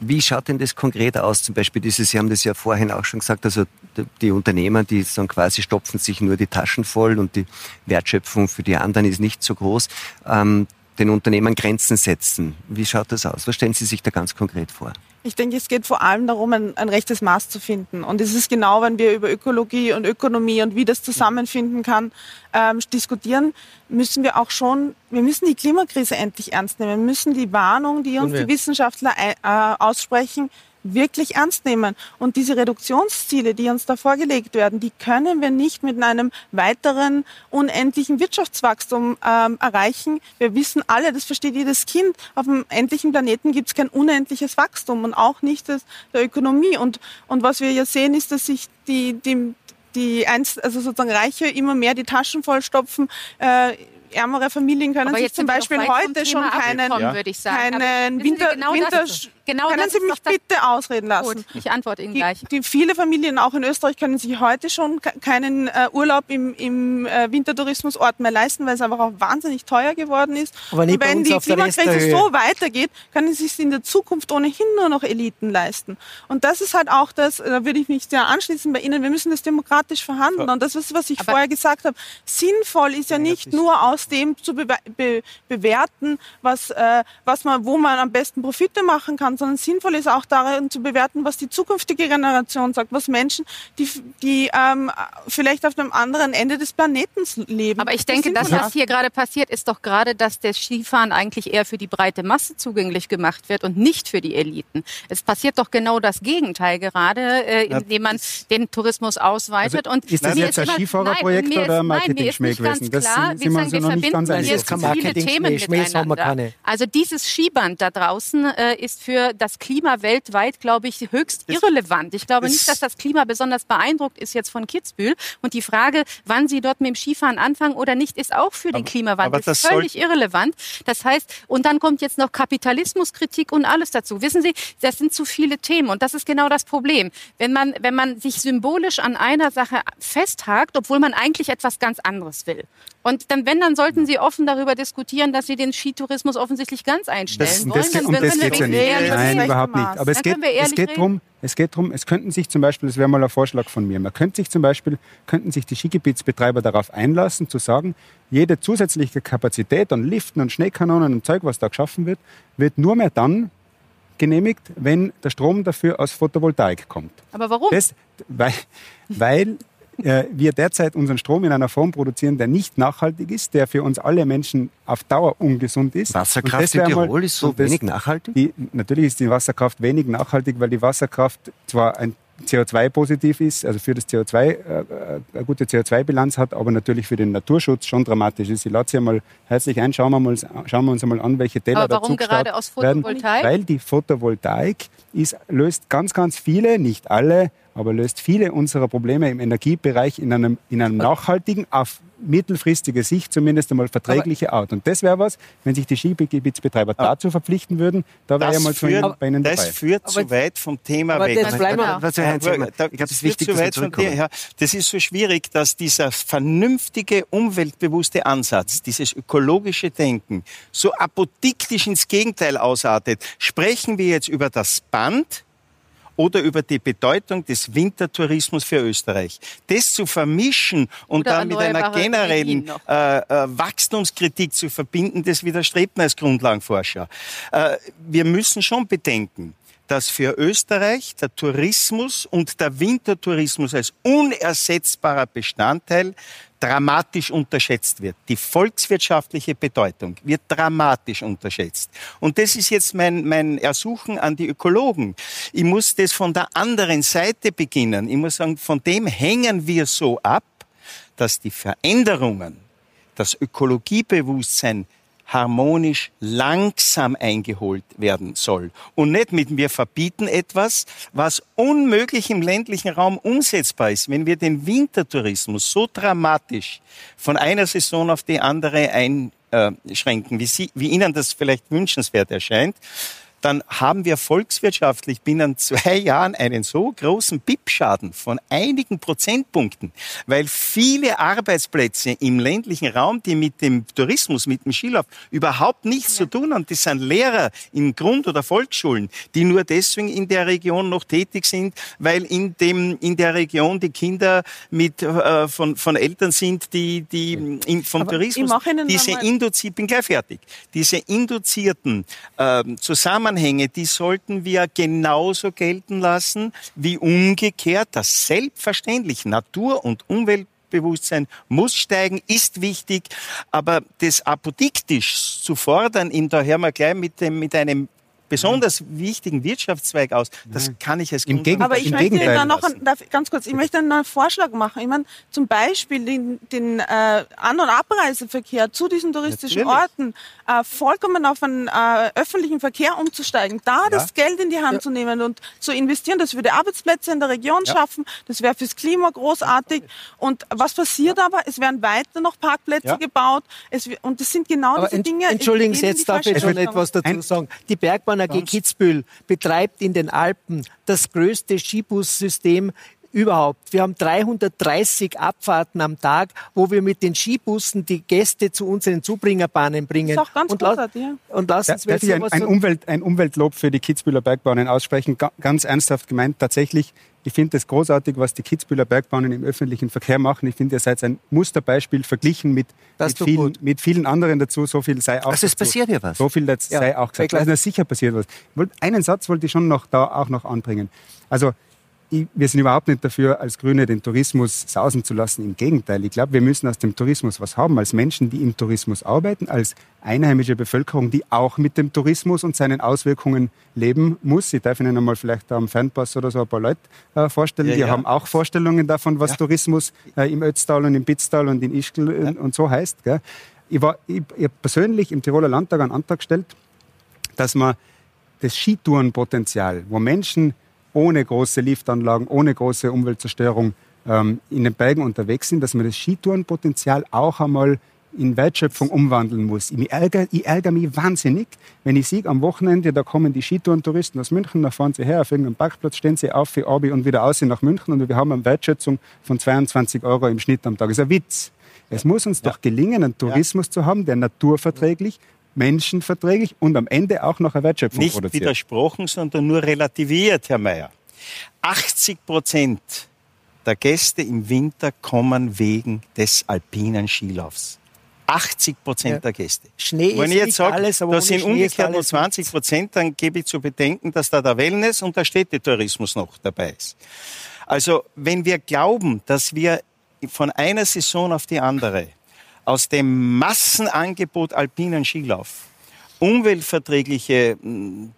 wie schaut denn das konkret aus? Zum Beispiel dieses, Sie haben das ja vorhin auch schon gesagt, also die Unternehmer, die sagen quasi stopfen sich nur die Taschen voll und die Wertschöpfung für die anderen ist nicht so groß. Ähm, den Unternehmern Grenzen setzen. Wie schaut das aus? Was stellen Sie sich da ganz konkret vor? Ich denke, es geht vor allem darum, ein, ein, rechtes Maß zu finden. Und es ist genau, wenn wir über Ökologie und Ökonomie und wie das zusammenfinden kann, ähm, diskutieren, müssen wir auch schon, wir müssen die Klimakrise endlich ernst nehmen. Wir müssen die Warnung, die uns die Wissenschaftler äh, aussprechen, wirklich ernst nehmen. Und diese Reduktionsziele, die uns da vorgelegt werden, die können wir nicht mit einem weiteren unendlichen Wirtschaftswachstum ähm, erreichen. Wir wissen alle, das versteht jedes Kind, auf dem endlichen Planeten gibt es kein unendliches Wachstum und auch nicht das der Ökonomie. Und, und was wir ja sehen, ist, dass sich die, die, die einst, also sozusagen Reiche immer mehr die Taschen vollstopfen. Äh, ärmere Familien können sich zum Beispiel heute schon keinen, ja. keinen Winter, genau Winter genau können das Sie mich das- bitte ausreden lassen? Gut, ich antworte Ihnen Die, gleich. die viele Familien auch in Österreich können sich heute schon ke- keinen äh, Urlaub im, im äh, Wintertourismusort mehr leisten, weil es einfach auch wahnsinnig teuer geworden ist. Aber nicht Und bei wenn uns die Klimakrise so weitergeht, können sich in der Zukunft ohnehin nur noch Eliten leisten. Und das ist halt auch das, da würde ich mich sehr anschließen bei Ihnen, wir müssen das demokratisch verhandeln. Und das ist, was ich Aber- vorher gesagt habe. Sinnvoll ist ja nicht nur aus dem zu bewe- be bewerten, was, äh, was man, wo man am besten Profite machen kann, sondern sinnvoll ist auch darin zu bewerten, was die zukünftige Generation sagt, was Menschen, die, die ähm, vielleicht auf einem anderen Ende des Planeten leben. Aber ich denke, das, sinnvoll was hier gerade passiert, ist doch gerade, dass das Skifahren eigentlich eher für die breite Masse zugänglich gemacht wird und nicht für die Eliten. Es passiert doch genau das Gegenteil gerade, äh, indem man den Tourismus ausweitet. Also und ist das mir jetzt ein Skifahrerprojekt oder ist- ein nein, mir ist Marketing-Schmäh nicht ganz gewesen? Das klar. sind- Wir sind wir uns wir noch nicht ganz verbinden einig. jetzt Das viele. Themen miteinander. Also dieses Skiband da draußen äh, ist für das Klima weltweit, glaube ich, höchst irrelevant. Ich glaube nicht, dass das Klima besonders beeindruckt ist jetzt von Kitzbühel. Und die Frage, wann Sie dort mit dem Skifahren anfangen oder nicht, ist auch für den Klimawandel aber völlig irrelevant. Das heißt, und dann kommt jetzt noch Kapitalismuskritik und alles dazu. Wissen Sie, das sind zu viele Themen und das ist genau das Problem. Wenn man, wenn man sich symbolisch an einer Sache festhakt, obwohl man eigentlich etwas ganz anderes will. Und dann, wenn, dann sollten Sie offen darüber diskutieren, dass Sie den Skitourismus offensichtlich ganz einstellen Das, wollen. das, dann um das geht's ja nicht. Nein, überhaupt nicht. Aber es geht, es geht drum, es geht drum, es könnten sich zum Beispiel, das wäre mal ein Vorschlag von mir, man könnte sich zum Beispiel, könnten sich die Skigebietsbetreiber darauf einlassen, zu sagen, jede zusätzliche Kapazität an Liften und Schneekanonen und Zeug, was da geschaffen wird, wird nur mehr dann genehmigt, wenn der Strom dafür aus Photovoltaik kommt. Aber warum? Das, weil weil äh, wir derzeit unseren Strom in einer Form produzieren, der nicht nachhaltig ist, der für uns alle Menschen auf Dauer ungesund ist. Wasserkraft in Tirol ist so wenig nachhaltig? Die, natürlich ist die Wasserkraft wenig nachhaltig, weil die Wasserkraft zwar ein CO2-positiv ist, also für das CO2 äh, äh, eine gute CO2-Bilanz hat, aber natürlich für den Naturschutz schon dramatisch ist. Ich lade Sie einmal herzlich ein, schauen wir, mal, schauen wir uns einmal an, welche Täler Aber warum dazu gerade aus werden. Photovoltaik? Weil die Photovoltaik ist, löst ganz, ganz viele, nicht alle, aber löst viele unserer Probleme im Energiebereich in einem, in einem nachhaltigen, auf mittelfristige Sicht zumindest einmal verträgliche Art. Und das wäre was, wenn sich die Skigebietsbetreiber dazu verpflichten würden, da wäre Das, ja mal zu führt, Ihnen, bei Ihnen das dabei. führt Aber- zu weit vom Thema aber weg. das bleiben wir-. Was, Herr Heinz, ich glaube, es das ist wichtig, zu dass wir weit von dir. zurückkommen. Ja, das ist so schwierig, dass dieser vernünftige, umweltbewusste Ansatz, dieses ökologische Denken, so apodiktisch ins Gegenteil ausartet. Sprechen wir jetzt über das Band oder über die Bedeutung des Wintertourismus für Österreich. Das zu vermischen und Oder dann mit einer generellen äh, äh, Wachstumskritik zu verbinden, das widerstrebt mir als Grundlagenforscher. Äh, wir müssen schon bedenken, dass für Österreich der Tourismus und der Wintertourismus als unersetzbarer Bestandteil dramatisch unterschätzt wird. Die volkswirtschaftliche Bedeutung wird dramatisch unterschätzt. Und das ist jetzt mein, mein Ersuchen an die Ökologen. Ich muss das von der anderen Seite beginnen. Ich muss sagen, von dem hängen wir so ab, dass die Veränderungen, das Ökologiebewusstsein harmonisch langsam eingeholt werden soll. Und nicht mit wir verbieten etwas, was unmöglich im ländlichen Raum umsetzbar ist. Wenn wir den Wintertourismus so dramatisch von einer Saison auf die andere einschränken, wie, Sie, wie Ihnen das vielleicht wünschenswert erscheint, dann haben wir volkswirtschaftlich binnen zwei Jahren einen so großen BIP-Schaden von einigen Prozentpunkten, weil viele Arbeitsplätze im ländlichen Raum, die mit dem Tourismus, mit dem Skilauf überhaupt nichts zu tun haben, das sind Lehrer in Grund- oder Volksschulen, die nur deswegen in der Region noch tätig sind, weil in dem in der Region die Kinder mit äh, von von Eltern sind, die die in, vom Aber ich Tourismus diese induzi bin gleich fertig. Diese induzierten ähm, Zusammenhänge, die sollten wir genauso gelten lassen wie umgekehrt, dass selbstverständlich Natur- und Umweltbewusstsein muss steigen, ist wichtig, aber das apodiktisch zu fordern, ihm daher mal gleich mit, dem, mit einem besonders wichtigen Wirtschaftszweig aus, das kann ich als Im Gegenteil. Aber ich Im möchte Gegenteil da noch ich ganz kurz, ich möchte einen Vorschlag machen. Ich meine, zum Beispiel den, den äh, An- und Abreiseverkehr zu diesen touristischen Natürlich. Orten äh, vollkommen auf einen äh, öffentlichen Verkehr umzusteigen, da das Geld in die Hand zu nehmen und zu investieren, das würde Arbeitsplätze in der Region schaffen, das wäre fürs Klima großartig. Und was passiert aber? Es werden weiter noch Parkplätze Ja. gebaut es, und das sind genau Aber diese ent, Dinge. entschuldigen Sie, jetzt darf ich schon etwas dazu Ein- sagen. Die Bergbahn Skitouren AG Kitzbühel betreibt in den Alpen das größte Skibussystem überhaupt. Wir haben 330 Abfahrten am Tag, wo wir mit den Skibussen die Gäste zu unseren Zubringerbahnen bringen. Das ist auch ganz und, großartig, ja. und lassen Sie Darf ich ein, ein, Umwelt, ein Umweltlob für die Kitzbüheler Bergbahnen aussprechen? Ganz ernsthaft gemeint, tatsächlich. Ich finde es großartig, was die Kitzbüheler Bergbahnen im öffentlichen Verkehr machen. Ich finde, ihr seid ein Musterbeispiel verglichen mit, mit vielen, mit, vielen, anderen dazu. So viel sei auch Also es dazu. passiert ja was. So viel Ja, sei auch gesagt. klar. Also sicher passiert was. Einen Satz wollte ich schon noch da auch noch anbringen. Also wir sind überhaupt nicht dafür, als Grüne den Tourismus sausen zu lassen. Im Gegenteil. Ich glaube, wir müssen aus dem Tourismus was haben, als Menschen, die im Tourismus arbeiten, als einheimische Bevölkerung, die auch mit dem Tourismus und seinen Auswirkungen leben muss. Ich darf Ihnen einmal vielleicht am Fernpass oder so ein paar Leute äh, vorstellen. Ja, die ja. haben auch Vorstellungen davon, was Ja. Tourismus äh, im Ötztal und im Bitztal und in Ischgl und- und so heißt. Gell? Ich, war, ich, ich habe persönlich im Tiroler Landtag einen Antrag gestellt, dass man das Skitourenpotenzial, wo Menschen ohne große Liftanlagen, ohne große Umweltzerstörung ähm, in den Bergen unterwegs sind, dass man das Skitourenpotenzial auch einmal in Wertschöpfung umwandeln muss. Ich ärgere, ich ärgere mich wahnsinnig, wenn ich sehe, am Wochenende, da kommen die Skitourentouristen aus München, da fahren sie her, auf irgendeinem Parkplatz stehen sie auf, für Abi und wieder aus nach München und wir haben eine Wertschätzung von 22 Euro im Schnitt am Tag. Das ist ein Witz. Es muss uns doch gelingen, einen Tourismus zu haben, der naturverträglich, menschenverträglich und am Ende auch noch eine Wertschöpfung Nicht produziert. widersprochen, sondern nur relativiert, Herr Mayer. 80 Prozent der Gäste im Winter kommen wegen des alpinen Skilaufs. 80 Prozent Ja. der Gäste. Schnee Wenn ist ich jetzt nicht sage, alles, aber das ohne sind Schnee ist umgekehrt nur alles 20 Prozent, dann gebe ich zu bedenken, dass da der Wellness und der Städtetourismus noch dabei ist. Also wenn wir glauben, dass wir von einer Saison auf die andere aus dem Massenangebot alpinen Skilauf umweltverträgliche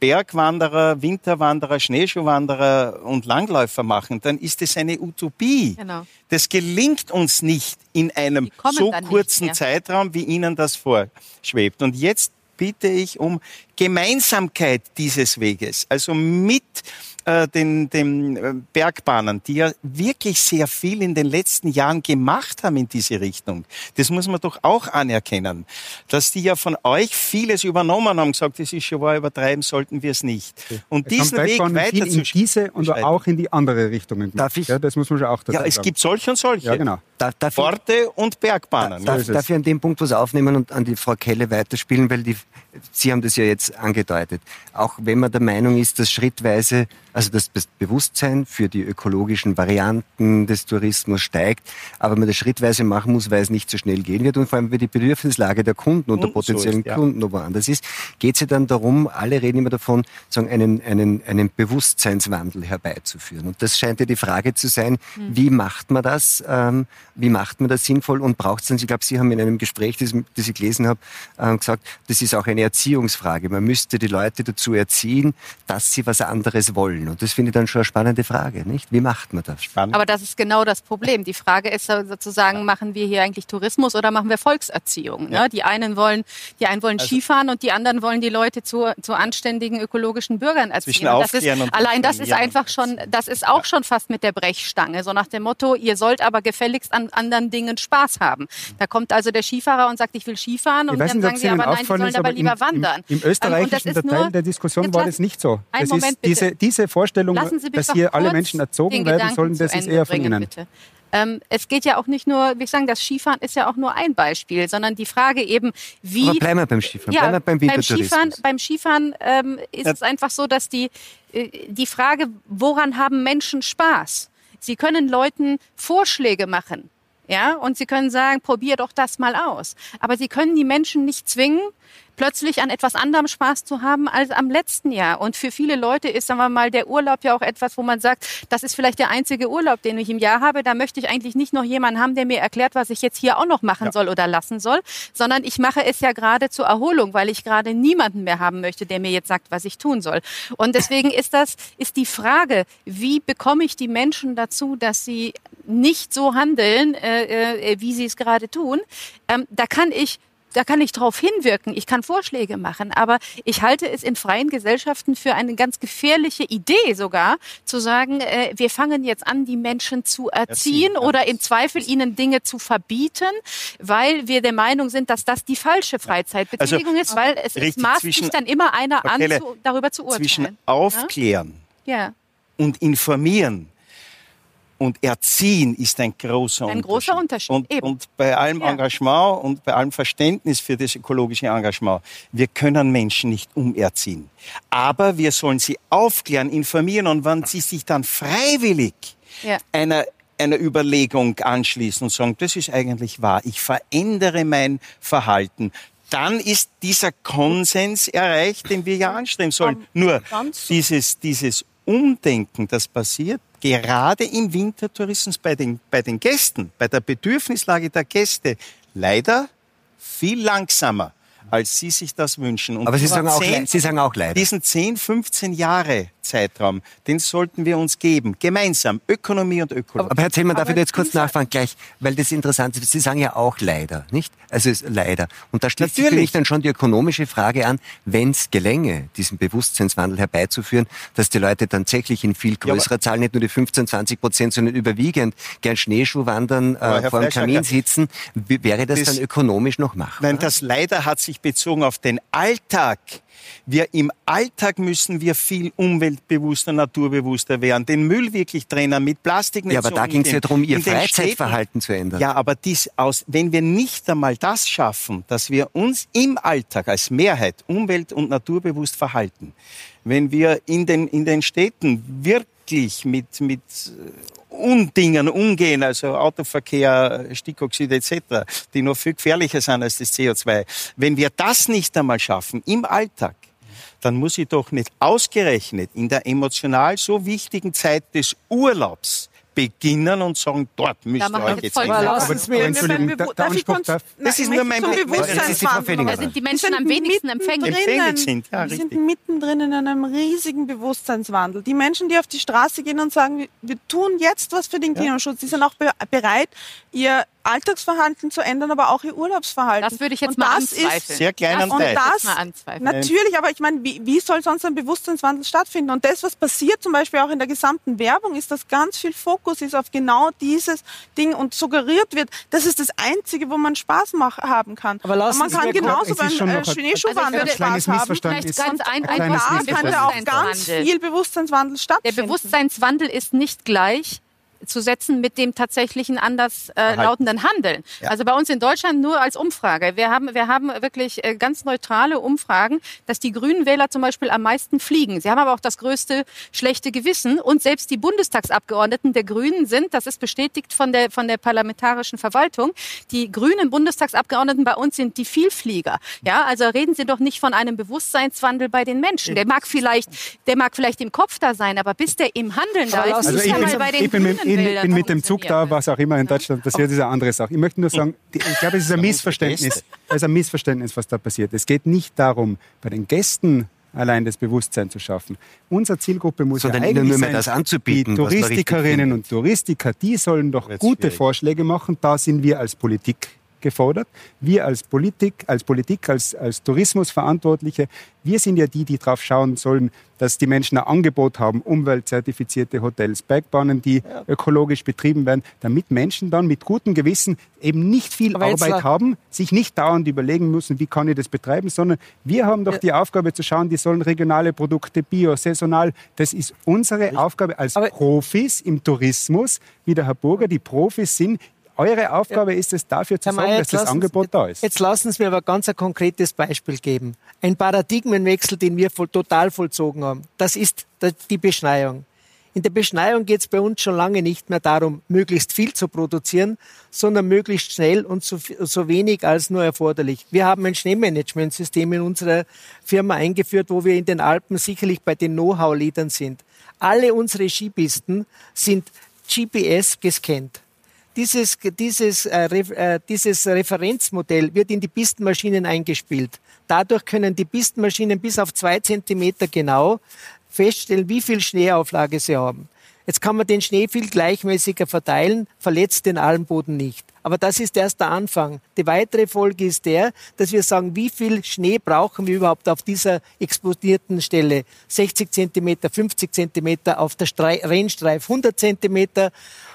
Bergwanderer, Winterwanderer, Schneeschuhwanderer und Langläufer machen, dann ist es eine Utopie. Genau. Das gelingt uns nicht in einem so kurzen. Zeitraum, wie Ihnen das vorschwebt. Und jetzt bitte ich um Gemeinsamkeit dieses Weges, also mit äh, den, den äh, Bergbahnen, die ja wirklich sehr viel in den letzten Jahren gemacht haben in diese Richtung. Das muss man doch auch anerkennen, dass die ja von euch vieles übernommen haben, gesagt, das ist schon wahr, übertreiben sollten wir es nicht. Und Es diesen Weg weiter in diese und auch in die andere Richtung. Darf ich- Ja, das muss man schon auch dazu Ja, es sagen. gibt solche und solche. Ja, genau. Darf, darf, ich, Orte und Bergbahnen. darf, ist es. darf ich an dem Punkt was aufnehmen und an die Frau Kelle weiterspielen, weil die, Sie haben das ja jetzt angedeutet. Auch wenn man der Meinung ist, dass schrittweise, also das Be- Bewusstsein für die ökologischen Varianten des Tourismus steigt, aber man das schrittweise machen muss, weil es nicht so schnell gehen wird und vor allem, weil die Bedürfnislage der Kunden und der Und so potenziellen ist, ja. Kunden noch woanders ist, geht es ja dann darum, alle reden immer davon, sagen, einen, einen, einen Bewusstseinswandel herbeizuführen. Und das scheint ja die Frage zu sein, wie macht man das, ähm, wie macht man das sinnvoll und braucht es dann, ich glaube, Sie haben in einem Gespräch, das, das ich gelesen habe, ähm, gesagt, das ist auch eine Erziehungsfrage. Man müsste die Leute dazu erziehen, dass sie was anderes wollen. Und das finde ich dann schon eine spannende Frage, nicht? Wie macht man das? Spannend. Aber das ist genau das Problem. Die Frage ist so- sozusagen, machen wir hier eigentlich Tourismus oder machen wir Volkserziehung? Ne? Die einen wollen, die einen wollen Skifahren und die anderen wollen die Leute zu, zu anständigen ökologischen Bürgern erziehen. Das ist, allein das ist einfach schon, das ist auch schon fast mit der Brechstange. So nach dem Motto, ihr sollt aber gefälligst an anderen Dingen Spaß haben. Da kommt also der Skifahrer und sagt, ich will Skifahren und dann nicht, sagen sie aber nein, sie sollen ist, aber lieber im, wandern. im, im Ähm, österreichischen ist Teil nur- der Diskussion Jetzt war das nicht so. Das Moment, ist diese, diese Vorstellung, dass hier alle Menschen erzogen den werden sollen, das ist eher von bringen, Ihnen. Bitte. Ähm, es geht ja auch nicht nur, wie ich sagen, das Skifahren ist ja auch nur ein Beispiel, sondern die Frage eben, wie Aber bleiben wir beim Skifahren, ja, bleiben wir beim beim Skifahren, beim Skifahren ähm, ist es einfach so, dass die, äh, die Frage, woran haben Menschen Spaß? Sie können Leuten Vorschläge machen. Ja, und sie können sagen, probier doch das mal aus. Aber sie können die Menschen nicht zwingen, plötzlich an etwas anderem Spaß zu haben als am letzten Jahr. Und für viele Leute ist, sagen wir mal, der Urlaub ja auch etwas, wo man sagt, das ist vielleicht der einzige Urlaub, den ich im Jahr habe. Da möchte ich eigentlich nicht noch jemanden haben, der mir erklärt, was ich jetzt hier auch noch machen soll oder lassen soll, sondern ich mache es ja gerade zur Erholung, weil ich gerade niemanden mehr haben möchte, der mir jetzt sagt, was ich tun soll. Und deswegen ist das, ist die Frage, wie bekomme ich die Menschen dazu, dass sie nicht so handeln, äh, äh, wie sie es gerade tun. Ähm, da kann ich da kann ich drauf hinwirken, ich kann Vorschläge machen, aber ich halte es in freien Gesellschaften für eine ganz gefährliche Idee sogar, zu sagen, äh, wir fangen jetzt an, die Menschen zu erziehen, erziehen oder im Zweifel ihnen Dinge zu verbieten, weil wir der Meinung sind, dass das die falsche Freizeitbetätigung also, ist, weil es, es maßt sich dann immer einer an, zu, darüber zu urteilen. Zwischen aufklären ja? und informieren und Erziehen ist ein großer ein Unterschied. Großer Unterschied. Und, und bei allem ja. Engagement und bei allem Verständnis für das ökologische Engagement, wir können Menschen nicht umerziehen. Aber wir sollen sie aufklären, informieren und wenn sie sich dann freiwillig ja. einer einer Überlegung anschließen und sagen, das ist eigentlich wahr, ich verändere mein Verhalten, dann ist dieser Konsens erreicht, den wir ja anstreben sollen. Nur dieses, dieses Umdenken, das passiert gerade im Wintertourismus bei den, bei den Gästen, bei der Bedürfnislage der Gäste, leider viel langsamer als Sie sich das wünschen. Und Aber Sie sagen, 10, auch, Sie sagen auch leider. Diesen 10, 15 Jahre Zeitraum, den sollten wir uns geben. Gemeinsam. Ökonomie und Ökologie. Aber Herr Zellmann, darf ich jetzt kurz nachfragen gleich, weil das interessant ist. Sie sagen ja auch leider, nicht? Also leider. Und da schließt sich für mich dann schon die ökonomische Frage an, wenn es gelänge, diesen Bewusstseinswandel herbeizuführen, dass die Leute tatsächlich in viel größerer ja, Zahl, nicht nur die 15, 20 Prozent, sondern überwiegend gern Schneeschuh wandern, äh, vor dem Kamin sitzen, wäre das, das, dann ökonomisch noch machbar? Nein, das leider hat sich bezogen auf den Alltag. Wir im Alltag müssen wir viel umweltbewusster, naturbewusster werden, den Müll wirklich trennen, mit Plastik nicht Ja, aber so da ging es ja darum, ihr Freizeitverhalten zu ändern. Ja, aber dies aus, wenn wir nicht einmal das schaffen, dass wir uns im Alltag als Mehrheit umwelt- und naturbewusst verhalten, wenn wir in den, in den Städten wirklich mit, mit Undingen umgehen, also Autoverkehr, Stickoxid etc., die noch viel gefährlicher sind als das CO2. Wenn wir das nicht einmal schaffen im Alltag, dann muss ich doch nicht ausgerechnet in der emotional so wichtigen Zeit des Urlaubs beginnen und sagen, dort müsst ihr euch jetzt. Aber, aber Entschuldigung, da, darf ich kurz, das ist nur mein Bewusstsein. Da sind die Menschen am wenigsten empfänglich. Sind, ja, wir sind mittendrin in einem riesigen Bewusstseinswandel. Die Menschen, die auf die Straße gehen und sagen, wir tun jetzt was für den Klimaschutz, die sind auch bereit, ihr Alltagsverhalten zu ändern, aber auch ihr Urlaubsverhalten. Das würde ich jetzt und mal das anzweifeln. Ist sehr klein und das, natürlich, aber ich meine, wie, wie soll sonst ein Bewusstseinswandel stattfinden? Und das, was passiert zum Beispiel auch in der gesamten Werbung, ist, dass ganz viel Fokus ist auf genau dieses Ding und suggeriert wird, das ist das Einzige, wo man Spaß mach, haben kann. Aber lassen man kann genauso beim äh, Schneeschuhwandel also Spaß haben. Vielleicht ganz ein, ein, ein da könnte auch ganz viel Bewusstseinswandel stattfinden. Der Bewusstseinswandel ist nicht gleich zu setzen mit dem tatsächlichen anders äh, lautenden Handeln. Ja. Also bei uns in Deutschland nur als Umfrage. Wir haben, wir haben wirklich äh, ganz neutrale Umfragen, dass die Grünen Wähler zum Beispiel am meisten fliegen. Sie haben aber auch das größte schlechte Gewissen und selbst die Bundestagsabgeordneten der Grünen sind, das ist bestätigt von der, von der parlamentarischen Verwaltung, die grünen Bundestagsabgeordneten bei uns sind die Vielflieger. Ja, also reden Sie doch nicht von einem Bewusstseinswandel bei den Menschen. Der mag vielleicht, der mag vielleicht im Kopf da sein, aber bis der im Handeln da ist, also ist ja mal bei den bin, bin mit dem Zug da, was auch immer in Deutschland passiert, ist eine andere Sache. Ich möchte nur sagen, ich glaube, es ist ein Missverständnis. Es ist ein Missverständnis, was da passiert. Es geht nicht darum, bei den Gästen allein das Bewusstsein zu schaffen. Unsere Zielgruppe muss Sondern ja eigentlich nur sein, das anzubieten, die Touristikerinnen und Touristiker, die sollen doch gute schwierig. Vorschläge machen. Da sind wir als Politik gefordert. Wir als Politik, als Politik, als, als Tourismusverantwortliche, wir sind ja die, die darauf schauen sollen, dass die Menschen ein Angebot haben, umweltzertifizierte Hotels, Bergbahnen, die ja. ökologisch betrieben werden, damit Menschen dann mit gutem Gewissen eben nicht viel Aber Arbeit haben, sich nicht dauernd überlegen müssen, wie kann ich das betreiben, sondern wir haben doch ja. die Aufgabe zu schauen, die sollen regionale Produkte, bio, saisonal, das ist unsere Aufgabe als Aber Profis im Tourismus, wie der Herr Burger die Profis sind, eure Aufgabe ist es, dafür zu sorgen, dass das Angebot da ist. Jetzt lassen Sie mir aber ganz ein konkretes Beispiel geben. Ein Paradigmenwechsel, den wir voll, total vollzogen haben. Das ist die Beschneiung. In der Beschneiung geht es bei uns schon lange nicht mehr darum, möglichst viel zu produzieren, sondern möglichst schnell und so, so wenig als nur erforderlich. Wir haben ein Schneemanagementsystem in unserer Firma eingeführt, wo wir in den Alpen sicherlich bei den Know-how-Leadern sind. Alle unsere Skipisten sind GPS gescannt. Dieses, dieses, äh, äh, dieses Referenzmodell wird in die Pistenmaschinen eingespielt. Dadurch können die Pistenmaschinen bis auf zwei Zentimeter genau feststellen, wie viel Schneeauflage sie haben. Jetzt kann man den Schnee viel gleichmäßiger verteilen, verletzt den Almboden nicht. Aber das ist erst der Anfang. Die weitere Folge ist der, dass wir sagen, wie viel Schnee brauchen wir überhaupt auf dieser explodierten Stelle? 60 Zentimeter, 50 Zentimeter, auf der Rennstreif 100 Zentimeter.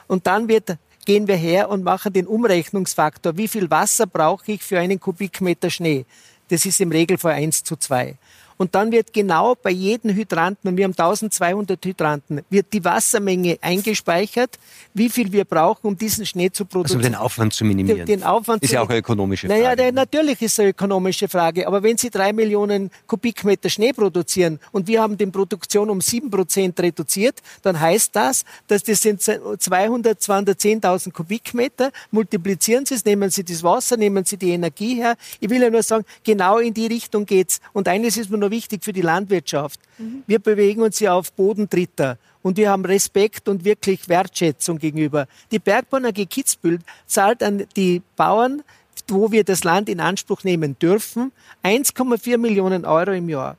Und dann wird, gehen wir her und machen den Umrechnungsfaktor. Wie viel Wasser brauche ich für einen Kubikmeter Schnee? Das ist im Regelfall 1 zu 2. Und dann wird genau bei jedem Hydranten, und wir haben 1200 Hydranten, wird die Wassermenge eingespeichert, wie viel wir brauchen, um diesen Schnee zu produzieren. Also um den Aufwand zu minimieren. Den, den Aufwand ist ja auch eine ökonomische Frage. Naja, der, natürlich ist es eine ökonomische Frage. Aber wenn Sie drei Millionen Kubikmeter Schnee produzieren und wir haben die Produktion um sieben Prozent reduziert, dann heißt das, dass das sind 200, 210.000 Kubikmeter. Multiplizieren Sie es, nehmen Sie das Wasser, nehmen Sie die Energie her. Ich will ja nur sagen, genau in die Richtung geht's. Und eines ist mir noch wichtig für die Landwirtschaft. Mhm. Wir bewegen uns ja auf Boden Dritter und wir haben Respekt und wirklich Wertschätzung gegenüber. Die Bergbahn AG Kitzbühel zahlt an die Bauern, wo wir das Land in Anspruch nehmen dürfen, 1,4 Millionen Euro im Jahr.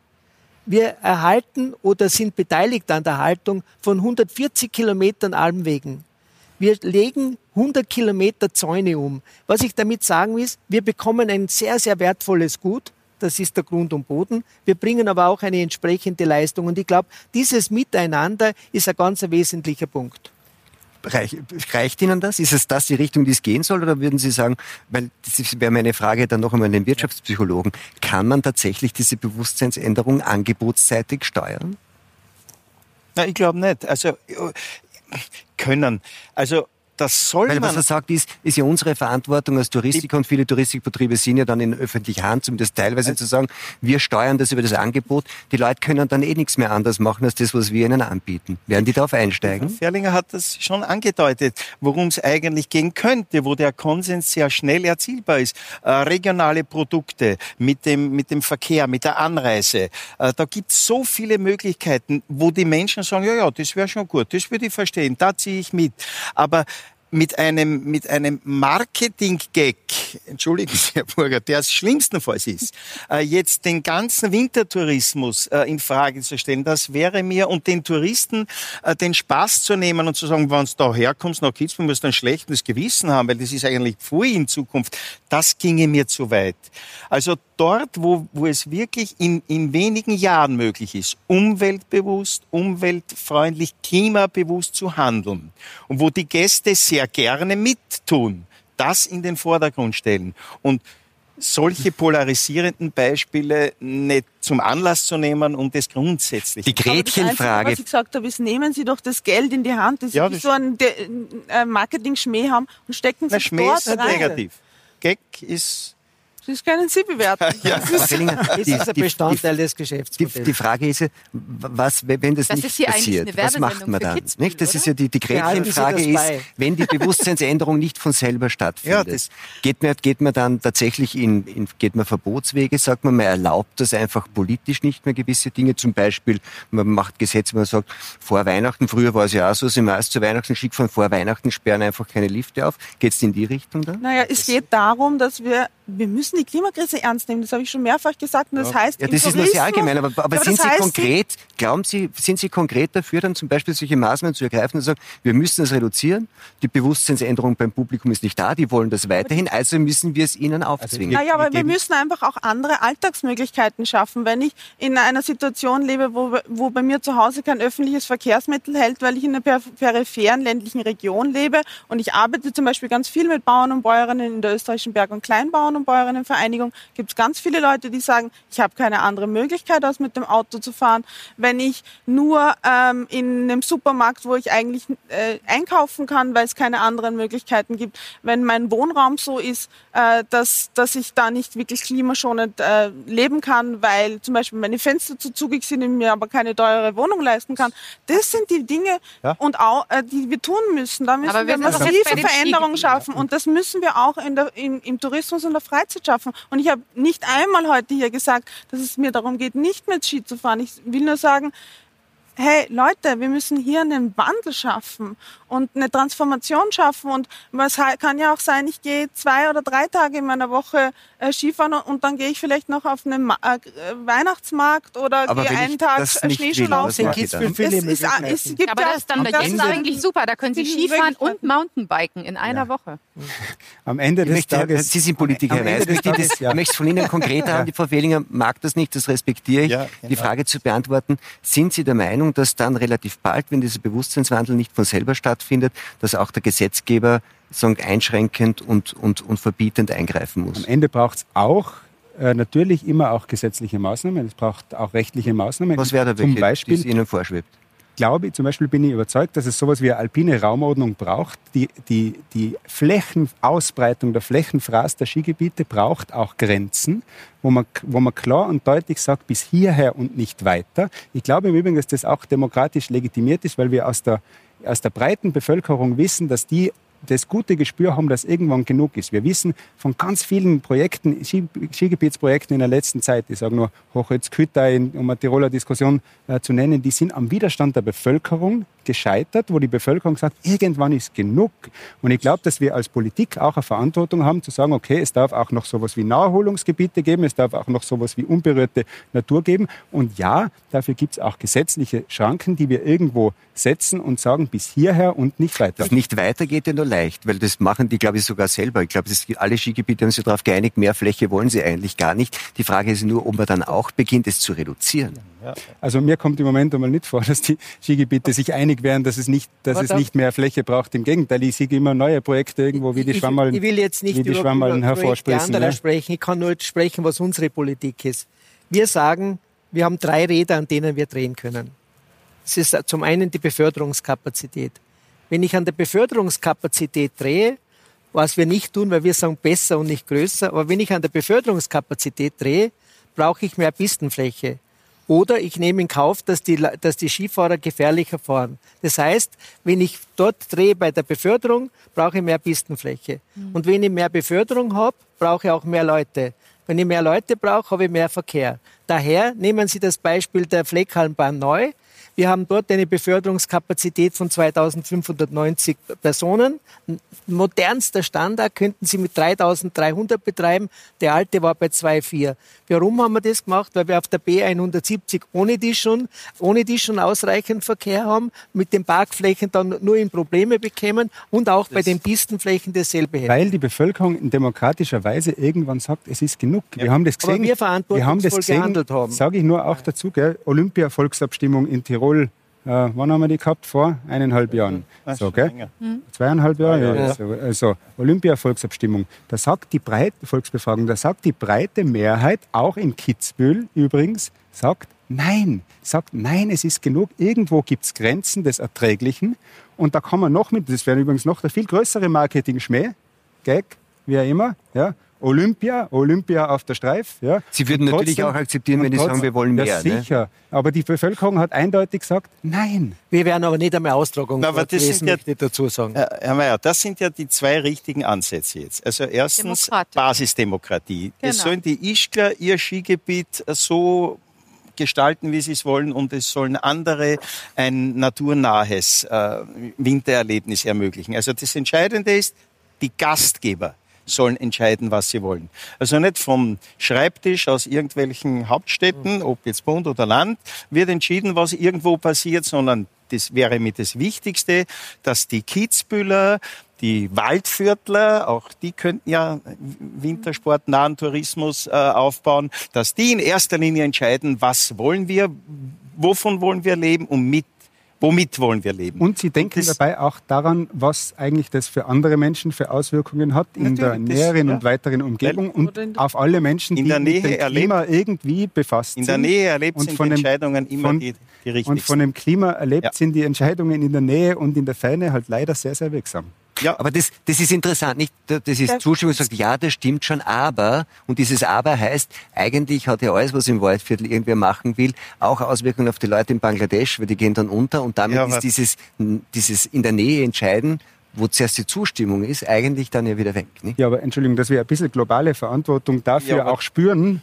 Wir erhalten oder sind beteiligt an der Haltung von 140 Kilometern Almwegen. Wir legen 100 Kilometer Zäune um. Was ich damit sagen will, wir bekommen ein sehr, sehr wertvolles Gut das ist der Grund und Boden. Wir bringen aber auch eine entsprechende Leistung. Und ich glaube, dieses Miteinander ist ein ganz wesentlicher Punkt. Reich, reicht Ihnen das? Ist es das die Richtung, die es gehen soll? Oder würden Sie sagen, weil das wäre meine Frage dann noch einmal an den Wirtschaftspsychologen, kann man tatsächlich diese Bewusstseinsänderung angebotsseitig steuern? Na, ich glaube nicht. Also können. Also das soll Weil man. was er sagt, ist, ist ja unsere Verantwortung als Touristiker und viele Touristikbetriebe sind ja dann in öffentlicher Hand, um das teilweise zu sagen, wir steuern das über das Angebot. Die Leute können dann eh nichts mehr anders machen als das, was wir ihnen anbieten. Werden die darauf einsteigen? Ferlinger hat das schon angedeutet, worum es eigentlich gehen könnte, wo der Konsens sehr schnell erzielbar ist. Äh, regionale Produkte mit dem, mit dem Verkehr, mit der Anreise. Äh, da gibt es so viele Möglichkeiten, wo die Menschen sagen, ja, ja, das wäre schon gut, das würde ich verstehen, da ziehe ich mit. Aber mit einem, mit einem Marketing-Gag, entschuldigen Sie, Herr Burger, der es schlimmstenfalls ist, äh, jetzt den ganzen Wintertourismus äh, in Frage zu stellen, das wäre mir, und den Touristen äh, den Spaß zu nehmen und zu sagen, wenn du da herkommst nach Kitzbühel, musst du ein schlechtes Gewissen haben, weil das ist eigentlich Pfui in Zukunft, das ginge mir zu weit. Also dort, wo, wo es wirklich in, in wenigen Jahren möglich ist, umweltbewusst, umweltfreundlich, klimabewusst zu handeln und wo die Gäste sehr gerne mittun, das in den Vordergrund stellen und solche polarisierenden Beispiele nicht zum Anlass zu nehmen, um das grundsätzlich. Die Gretchenfrage. Was ich gesagt habe, ist, nehmen Sie doch das Geld in die Hand, das ja, Sie so einen äh, Marketing-Schmäh haben und stecken Sie es dort ist rein. negativ. Gag ist das können Sie bewerten. ja. Das ist, die, ist ein Bestandteil des Geschäftsmodells. Die, die, Frage ist ja, was, wenn das, das nicht passiert, was macht man dann? Kitzbühel, nicht? Das oder? ist ja die, die Gretchenfrage ist, wenn die Bewusstseinsänderung nicht von selber stattfindet, ja, geht, man, geht man dann tatsächlich in, in, geht man Verbotswege, sagt man, man erlaubt das einfach politisch nicht mehr gewisse Dinge, zum Beispiel, man macht Gesetze, man sagt, vor Weihnachten, früher war es ja auch so, sind meist zu Weihnachten schick, von vor Weihnachten sperren einfach keine Lifte auf. Geht es in die Richtung dann? Naja, es geht darum, dass wir, wir müssen die Klimakrise ernst nehmen. Das habe ich schon mehrfach gesagt. Und das ja. heißt, ja, das ist nur sehr allgemein. Aber, aber ja, sind Sie konkret, glauben Sie, sind Sie konkret dafür, dann zum Beispiel solche Maßnahmen zu ergreifen und zu sagen, wir müssen es reduzieren, die Bewusstseinsänderung beim Publikum ist nicht da, die wollen das weiterhin, also müssen wir es ihnen also aufzwingen. naja, aber wir müssen einfach auch andere Alltagsmöglichkeiten schaffen. Wenn ich in einer Situation lebe, wo, wo bei mir zu Hause kein öffentliches Verkehrsmittel hält, weil ich in einer peripheren ländlichen Region lebe und ich arbeite zum Beispiel ganz viel mit Bauern und Bäuerinnen in der österreichischen Berg- und Kleinbauern und Bäuerinnenvereinigung, gibt es ganz viele Leute, die sagen, ich habe keine andere Möglichkeit, als mit dem Auto zu fahren. Wenn ich nur ähm, in einem Supermarkt, wo ich eigentlich äh, einkaufen kann, weil es keine anderen Möglichkeiten gibt, wenn mein Wohnraum so ist, äh, dass, dass ich da nicht wirklich klimaschonend äh, leben kann, weil zum Beispiel meine Fenster zu zugig sind und mir aber keine teure Wohnung leisten kann. Das sind die Dinge, ja. und auch, äh, die wir tun müssen. Da müssen aber wir, wir massive Veränderungen schaffen. Und das müssen wir auch in der, in, im Tourismus und der Freizeit schaffen. Und ich habe nicht einmal heute hier gesagt, dass es mir darum geht, nicht mehr Ski zu fahren. Ich will nur sagen, hey Leute, wir müssen hier einen Wandel schaffen und eine Transformation schaffen. Und es kann ja auch sein, ich gehe zwei oder drei Tage in meiner Woche äh, Skifahren und dann gehe ich vielleicht noch auf einen Ma äh, Weihnachtsmarkt oder Aber gehe einen Tag das Schneeschuhlaufen. was mache ich dann? Es, ist, es gibt Aber ja, das ist dann das das ist eigentlich super. Da können Sie die Skifahren und. Mountainbiken in einer Woche. Am Ende Ich des möchte, Tages. Sie sind Politiker, am Ende Weiß. ich Tages, das, ja. möchte es von Ihnen konkreter haben. Die Frau Fehlinger mag das nicht, das respektiere ich. Ja, Die genau. Frage zu beantworten, sind Sie der Meinung, dass dann relativ bald, wenn dieser Bewusstseinswandel nicht von selber stattfindet, dass auch der Gesetzgeber sagen, einschränkend und, und, und verbietend eingreifen muss? Am Ende braucht es auch äh, natürlich immer auch gesetzliche Maßnahmen. Es braucht auch rechtliche Maßnahmen. Was wäre da Zum welche, Beispiel die Ihnen vorschwebt? Glaube zum Beispiel bin ich überzeugt, dass es sowas wie eine alpine Raumordnung braucht. Die, die, die Flächenausbreitung, der Flächenfraß der Skigebiete braucht auch Grenzen, wo man, wo man klar und deutlich sagt, bis hierher und nicht weiter. Ich glaube im Übrigen, dass das auch demokratisch legitimiert ist, weil wir aus der, aus der breiten Bevölkerung wissen, dass die das gute Gespür haben, dass irgendwann genug ist. Wir wissen von ganz vielen Projekten, Ski, Skigebietsprojekten in der letzten Zeit, ich sage nur Hochholzküttai, um eine Tiroler Diskussion äh, zu nennen, die sind am Widerstand der Bevölkerung gescheitert, wo die Bevölkerung sagt, irgendwann ist genug. Und ich glaube, dass wir als Politik auch eine Verantwortung haben, zu sagen, okay, es darf auch noch sowas wie Naherholungsgebiete geben, es darf auch noch sowas wie unberührte Natur geben. Und ja, dafür gibt es auch gesetzliche Schranken, die wir irgendwo setzen und sagen, bis hierher und nicht weiter. Das nicht weitergeht ja nur leicht, weil das machen die, glaube ich, sogar selber. Ich glaube, alle Skigebiete haben sich darauf geeinigt, mehr Fläche wollen sie eigentlich gar nicht. Die Frage ist nur, ob man dann auch beginnt, es zu reduzieren. Also mir kommt im Moment einmal nicht vor, dass die Skigebiete sich einig wären, dass es nicht, dass es nicht mehr Fläche braucht. Im Gegenteil, ich sehe immer neue Projekte irgendwo, wie die ich, Schwammerln, ich will jetzt nicht wie die über, Schwammerln anderer Ne? sprechen. Ich kann nur sprechen, was unsere Politik ist. Wir sagen, wir haben drei Räder, an denen wir drehen können. Es ist zum einen die Beförderungskapazität. Wenn ich an der Beförderungskapazität drehe, was wir nicht tun, weil wir sagen besser und nicht größer, aber wenn ich an der Beförderungskapazität drehe, brauche ich mehr Pistenfläche. Oder ich nehme in Kauf, dass die, dass die Skifahrer gefährlicher fahren. Das heißt, wenn ich dort drehe bei der Beförderung, brauche ich mehr Pistenfläche. Und wenn ich mehr Beförderung habe, brauche ich auch mehr Leute. Wenn ich mehr Leute brauche, habe ich mehr Verkehr. Daher nehmen Sie das Beispiel der Fleckhallenbahn neu. Wir haben dort eine Beförderungskapazität von 2590 Personen. Modernster Standard könnten Sie mit 3300 betreiben. Der alte war bei 2,4. Warum haben wir das gemacht? Weil wir auf der B170 ohne die schon, ohne die schon ausreichend Verkehr haben, mit den Parkflächen dann nur in Probleme bekämen und auch bei den Pistenflächen dasselbe hätten. Weil die Bevölkerung in demokratischer Weise irgendwann sagt, es ist genug. Wir haben das Aber gesehen. wir verantwortungsvoll haben das gesehen, gehandelt haben. Sage ich nur auch dazu, gell? Olympia-Volksabstimmung in Tirol. Äh, wann haben wir die gehabt? Vor eineinhalb Jahren. Ah, So, gell? länger. Zweieinhalb Jahre? Ja, Ja, ja. So, also Olympia-Volksabstimmung. Da sagt die breite Volksbefragung, da sagt die breite Mehrheit, auch in Kitzbühel übrigens, sagt nein. Sagt nein, es ist genug. Irgendwo gibt es Grenzen des Erträglichen. Und da kann man noch mit, das wäre übrigens noch der viel größere Marketing-Schmäh, Gag, wie auch immer, ja. Olympia, Olympia auf der Streif. Ja. Sie würden Und natürlich auch akzeptieren, wenn die sagen, wir wollen mehr, Ja, ne? sicher. Aber die Bevölkerung hat eindeutig gesagt, nein. Wir wären aber nicht einmal Austragung Na, aber das sind ja- möchte ich dazu sagen. Herr Herr Mayer, das sind ja die zwei richtigen Ansätze jetzt. Also erstens. Basisdemokratie. Es Genau. sollen die Ischgler ihr Skigebiet so gestalten, wie sie es wollen, und es sollen andere ein naturnahes äh, Wintererlebnis ermöglichen. Also das Entscheidende ist, die Gastgeber sollen entscheiden, was sie wollen. Also nicht vom Schreibtisch aus irgendwelchen Hauptstädten, ob jetzt Bund oder Land, wird entschieden, was irgendwo passiert, sondern das wäre mit das Wichtigste, dass die Kitzbühler, die Waldviertler, auch die könnten ja Wintersport, nahen Tourismus äh, aufbauen, dass die in erster Linie entscheiden, was wollen wir, wovon wollen wir leben und mit, womit wollen wir leben. Und sie denken das- dabei auch daran, was eigentlich das für andere Menschen für Auswirkungen hat in der Natürlich, das- näheren ja. und weiteren Umgebung und in auf alle Menschen, In die der mit Nähe dem erlebt- Klima irgendwie befasst in sind. der Nähe erlebt und sind von die dem- Entscheidungen immer von- die, die richtigsten. Und von dem Klima erlebt Ja. sind die Entscheidungen in der Nähe und in der Ferne halt leider sehr, sehr wirksam. Ja, Aber das, das ist interessant, nicht? Das ist Das- Zustimmung, sagt, ja, das stimmt schon, aber, und dieses Aber heißt, eigentlich hat ja alles, was im Waldviertel irgendwer machen will, auch Auswirkungen auf die Leute in Bangladesch, weil die gehen dann unter und damit Ja, ist dieses, dieses in der Nähe entscheiden, wo zuerst die Zustimmung ist, eigentlich dann ja wieder weg. Nicht? Ja, aber Entschuldigung, dass wir ein bisschen globale Verantwortung dafür Ja, auch spüren,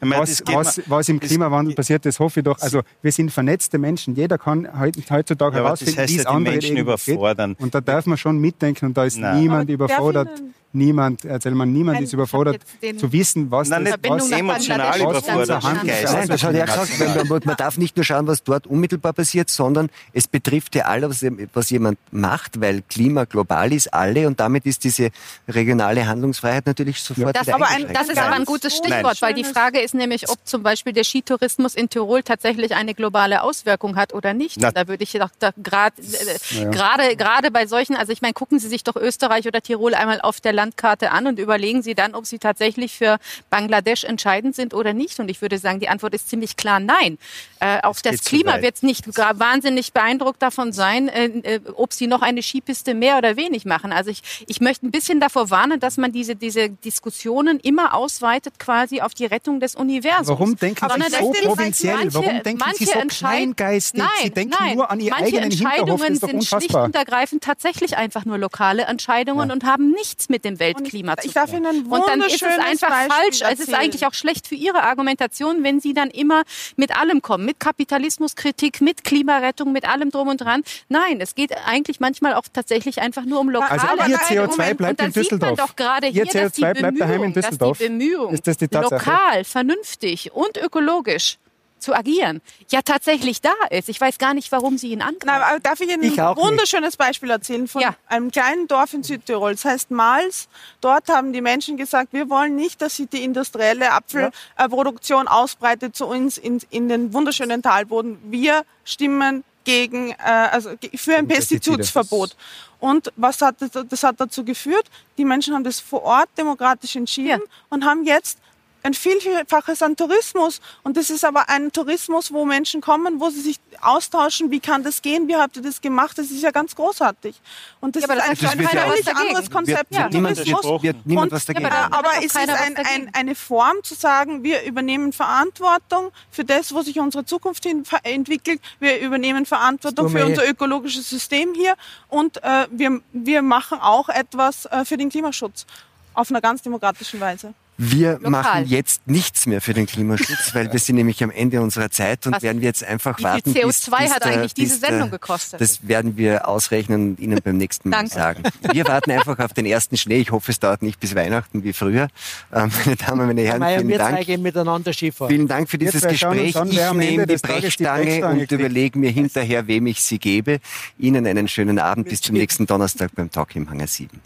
meine, was, das was, was im das- Klimawandel passiert, das hoffe ich doch. Also wir sind vernetzte Menschen. Jeder kann heut- heutzutage Ja, aber das herausfinden, heißt wie es die andere Menschen irgendwo geht. überfordern. Und da darf man schon mitdenken und da ist Nein. niemand Aber überfordert. Niemand, erzähl mal, niemand Ein- ist überfordert zu wissen, was Nein, das was, emotional überfordert. Nein, das hat er ja gesagt. Man, man, man darf nicht nur schauen, was dort unmittelbar passiert, sondern es betrifft ja alle, was, was jemand macht, weil Klima global ist, alle und damit ist diese regionale Handlungsfreiheit natürlich sofort Das, aber ein- das ist aber ein gutes Nein. Stichwort, weil die schönes- Frage ist nämlich, ob zum Beispiel der Skitourismus in Tirol tatsächlich eine globale Auswirkung hat oder nicht. Na- da würde ich doch gerade äh, gerade gerade bei solchen, also ich meine, gucken Sie sich doch Österreich oder Tirol einmal auf der Landkarte an und überlegen Sie dann, ob sie tatsächlich für Bangladesch entscheidend sind oder nicht. Und ich würde sagen, die Antwort ist ziemlich klar nein. Äh, auch das zu Klima wird nicht gra- wahnsinnig beeindruckt davon sein, äh, äh, ob sie noch eine Skipiste mehr oder wenig machen. Also ich, ich möchte ein bisschen davor warnen, dass man diese, diese Diskussionen immer ausweitet quasi auf die Rettung des Universums. Warum denken Sondern Sie so das sind provinziell? manche- Warum denken manche Sie so kleingeistig? Nein, Sie denken nein. nur an Ihren manche eigenen Hinterhof. Das Entscheidungen ist doch sind schlicht unfassbar. und ergreifend tatsächlich einfach nur lokale Entscheidungen und haben nichts mit dem Weltklima Und zu ich tun. darf Ihnen ein Und dann ist es einfach Beispiel falsch. Es ist erzählen. eigentlich auch schlecht für Ihre Argumentation, wenn Sie dann immer mit allem kommen, mit Kapitalismuskritik, mit Klimarettung, mit allem drum und dran. Nein, es geht eigentlich manchmal auch tatsächlich einfach nur um lokale Also Ihr Entscheidungen. CO2 bleibt in sieht Düsseldorf. man doch gerade Ihr hier, dass die CO2 bleibt daheim in Düsseldorf. dass die Bemühung, Ist das die Tatsache? lokal, vernünftig und ökologisch zu agieren, ja tatsächlich da ist. Ich weiß gar nicht, warum Sie ihn angreifen. Na, aber darf ich Ihnen Ich ein wunderschönes Beispiel erzählen von Ja. einem kleinen Dorf in Südtirol. Das heißt Mals. Dort haben die Menschen gesagt, wir wollen nicht, dass sich die industrielle Apfelproduktion ausbreitet zu uns in, in den wunderschönen Talboden. Wir stimmen gegen, äh, also für ein. Pestizidsverbot. Und was hat das, das hat dazu geführt? Die Menschen haben das vor Ort demokratisch entschieden Ja. und haben jetzt ein Vielfaches an Tourismus. Und das ist aber ein Tourismus, wo Menschen kommen, wo sie sich austauschen, wie kann das gehen, wie habt ihr das gemacht, das ist ja ganz großartig. Und das Ja, aber ist das ein, völlig dagegen. anderes Konzept wird, von niemand, Tourismus. wird, niemand was dagegen Ja, aber aber es ist ein, ein, eine Form zu sagen, wir übernehmen Verantwortung für das, wo sich unsere Zukunft hin entwickelt. Wir übernehmen Verantwortung für unser ökologisches System hier und äh, wir, wir machen auch etwas äh, für den Klimaschutz auf einer ganz demokratischen Weise. Wir Lokal. machen jetzt nichts mehr für den Klimaschutz, weil wir sind nämlich am Ende unserer Zeit und Was- werden wir jetzt einfach Wie viel warten. CO2 bis, bis hat der- eigentlich diese bis der- Sendung gekostet? Das werden wir ausrechnen und Ihnen beim nächsten Mal sagen. Wir warten einfach auf den ersten Schnee. Ich hoffe, es dauert nicht bis Weihnachten wie früher. Ähm, meine Damen, meine Herren, Meier, vielen wir zwei Dank. gehen miteinander Skifahren. Vielen Dank für dieses Gespräch. an, Ich nehme die Brechstange und kriegt. überlege mir hinterher, wem ich sie gebe. Ihnen einen schönen Abend. Bis zum nächsten Donnerstag beim Talk im Hangar 7.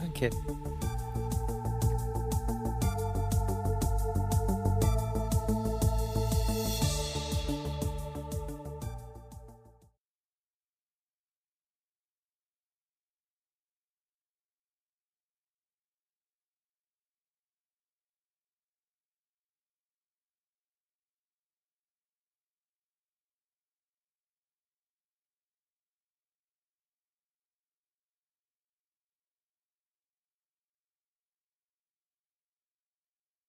Danke.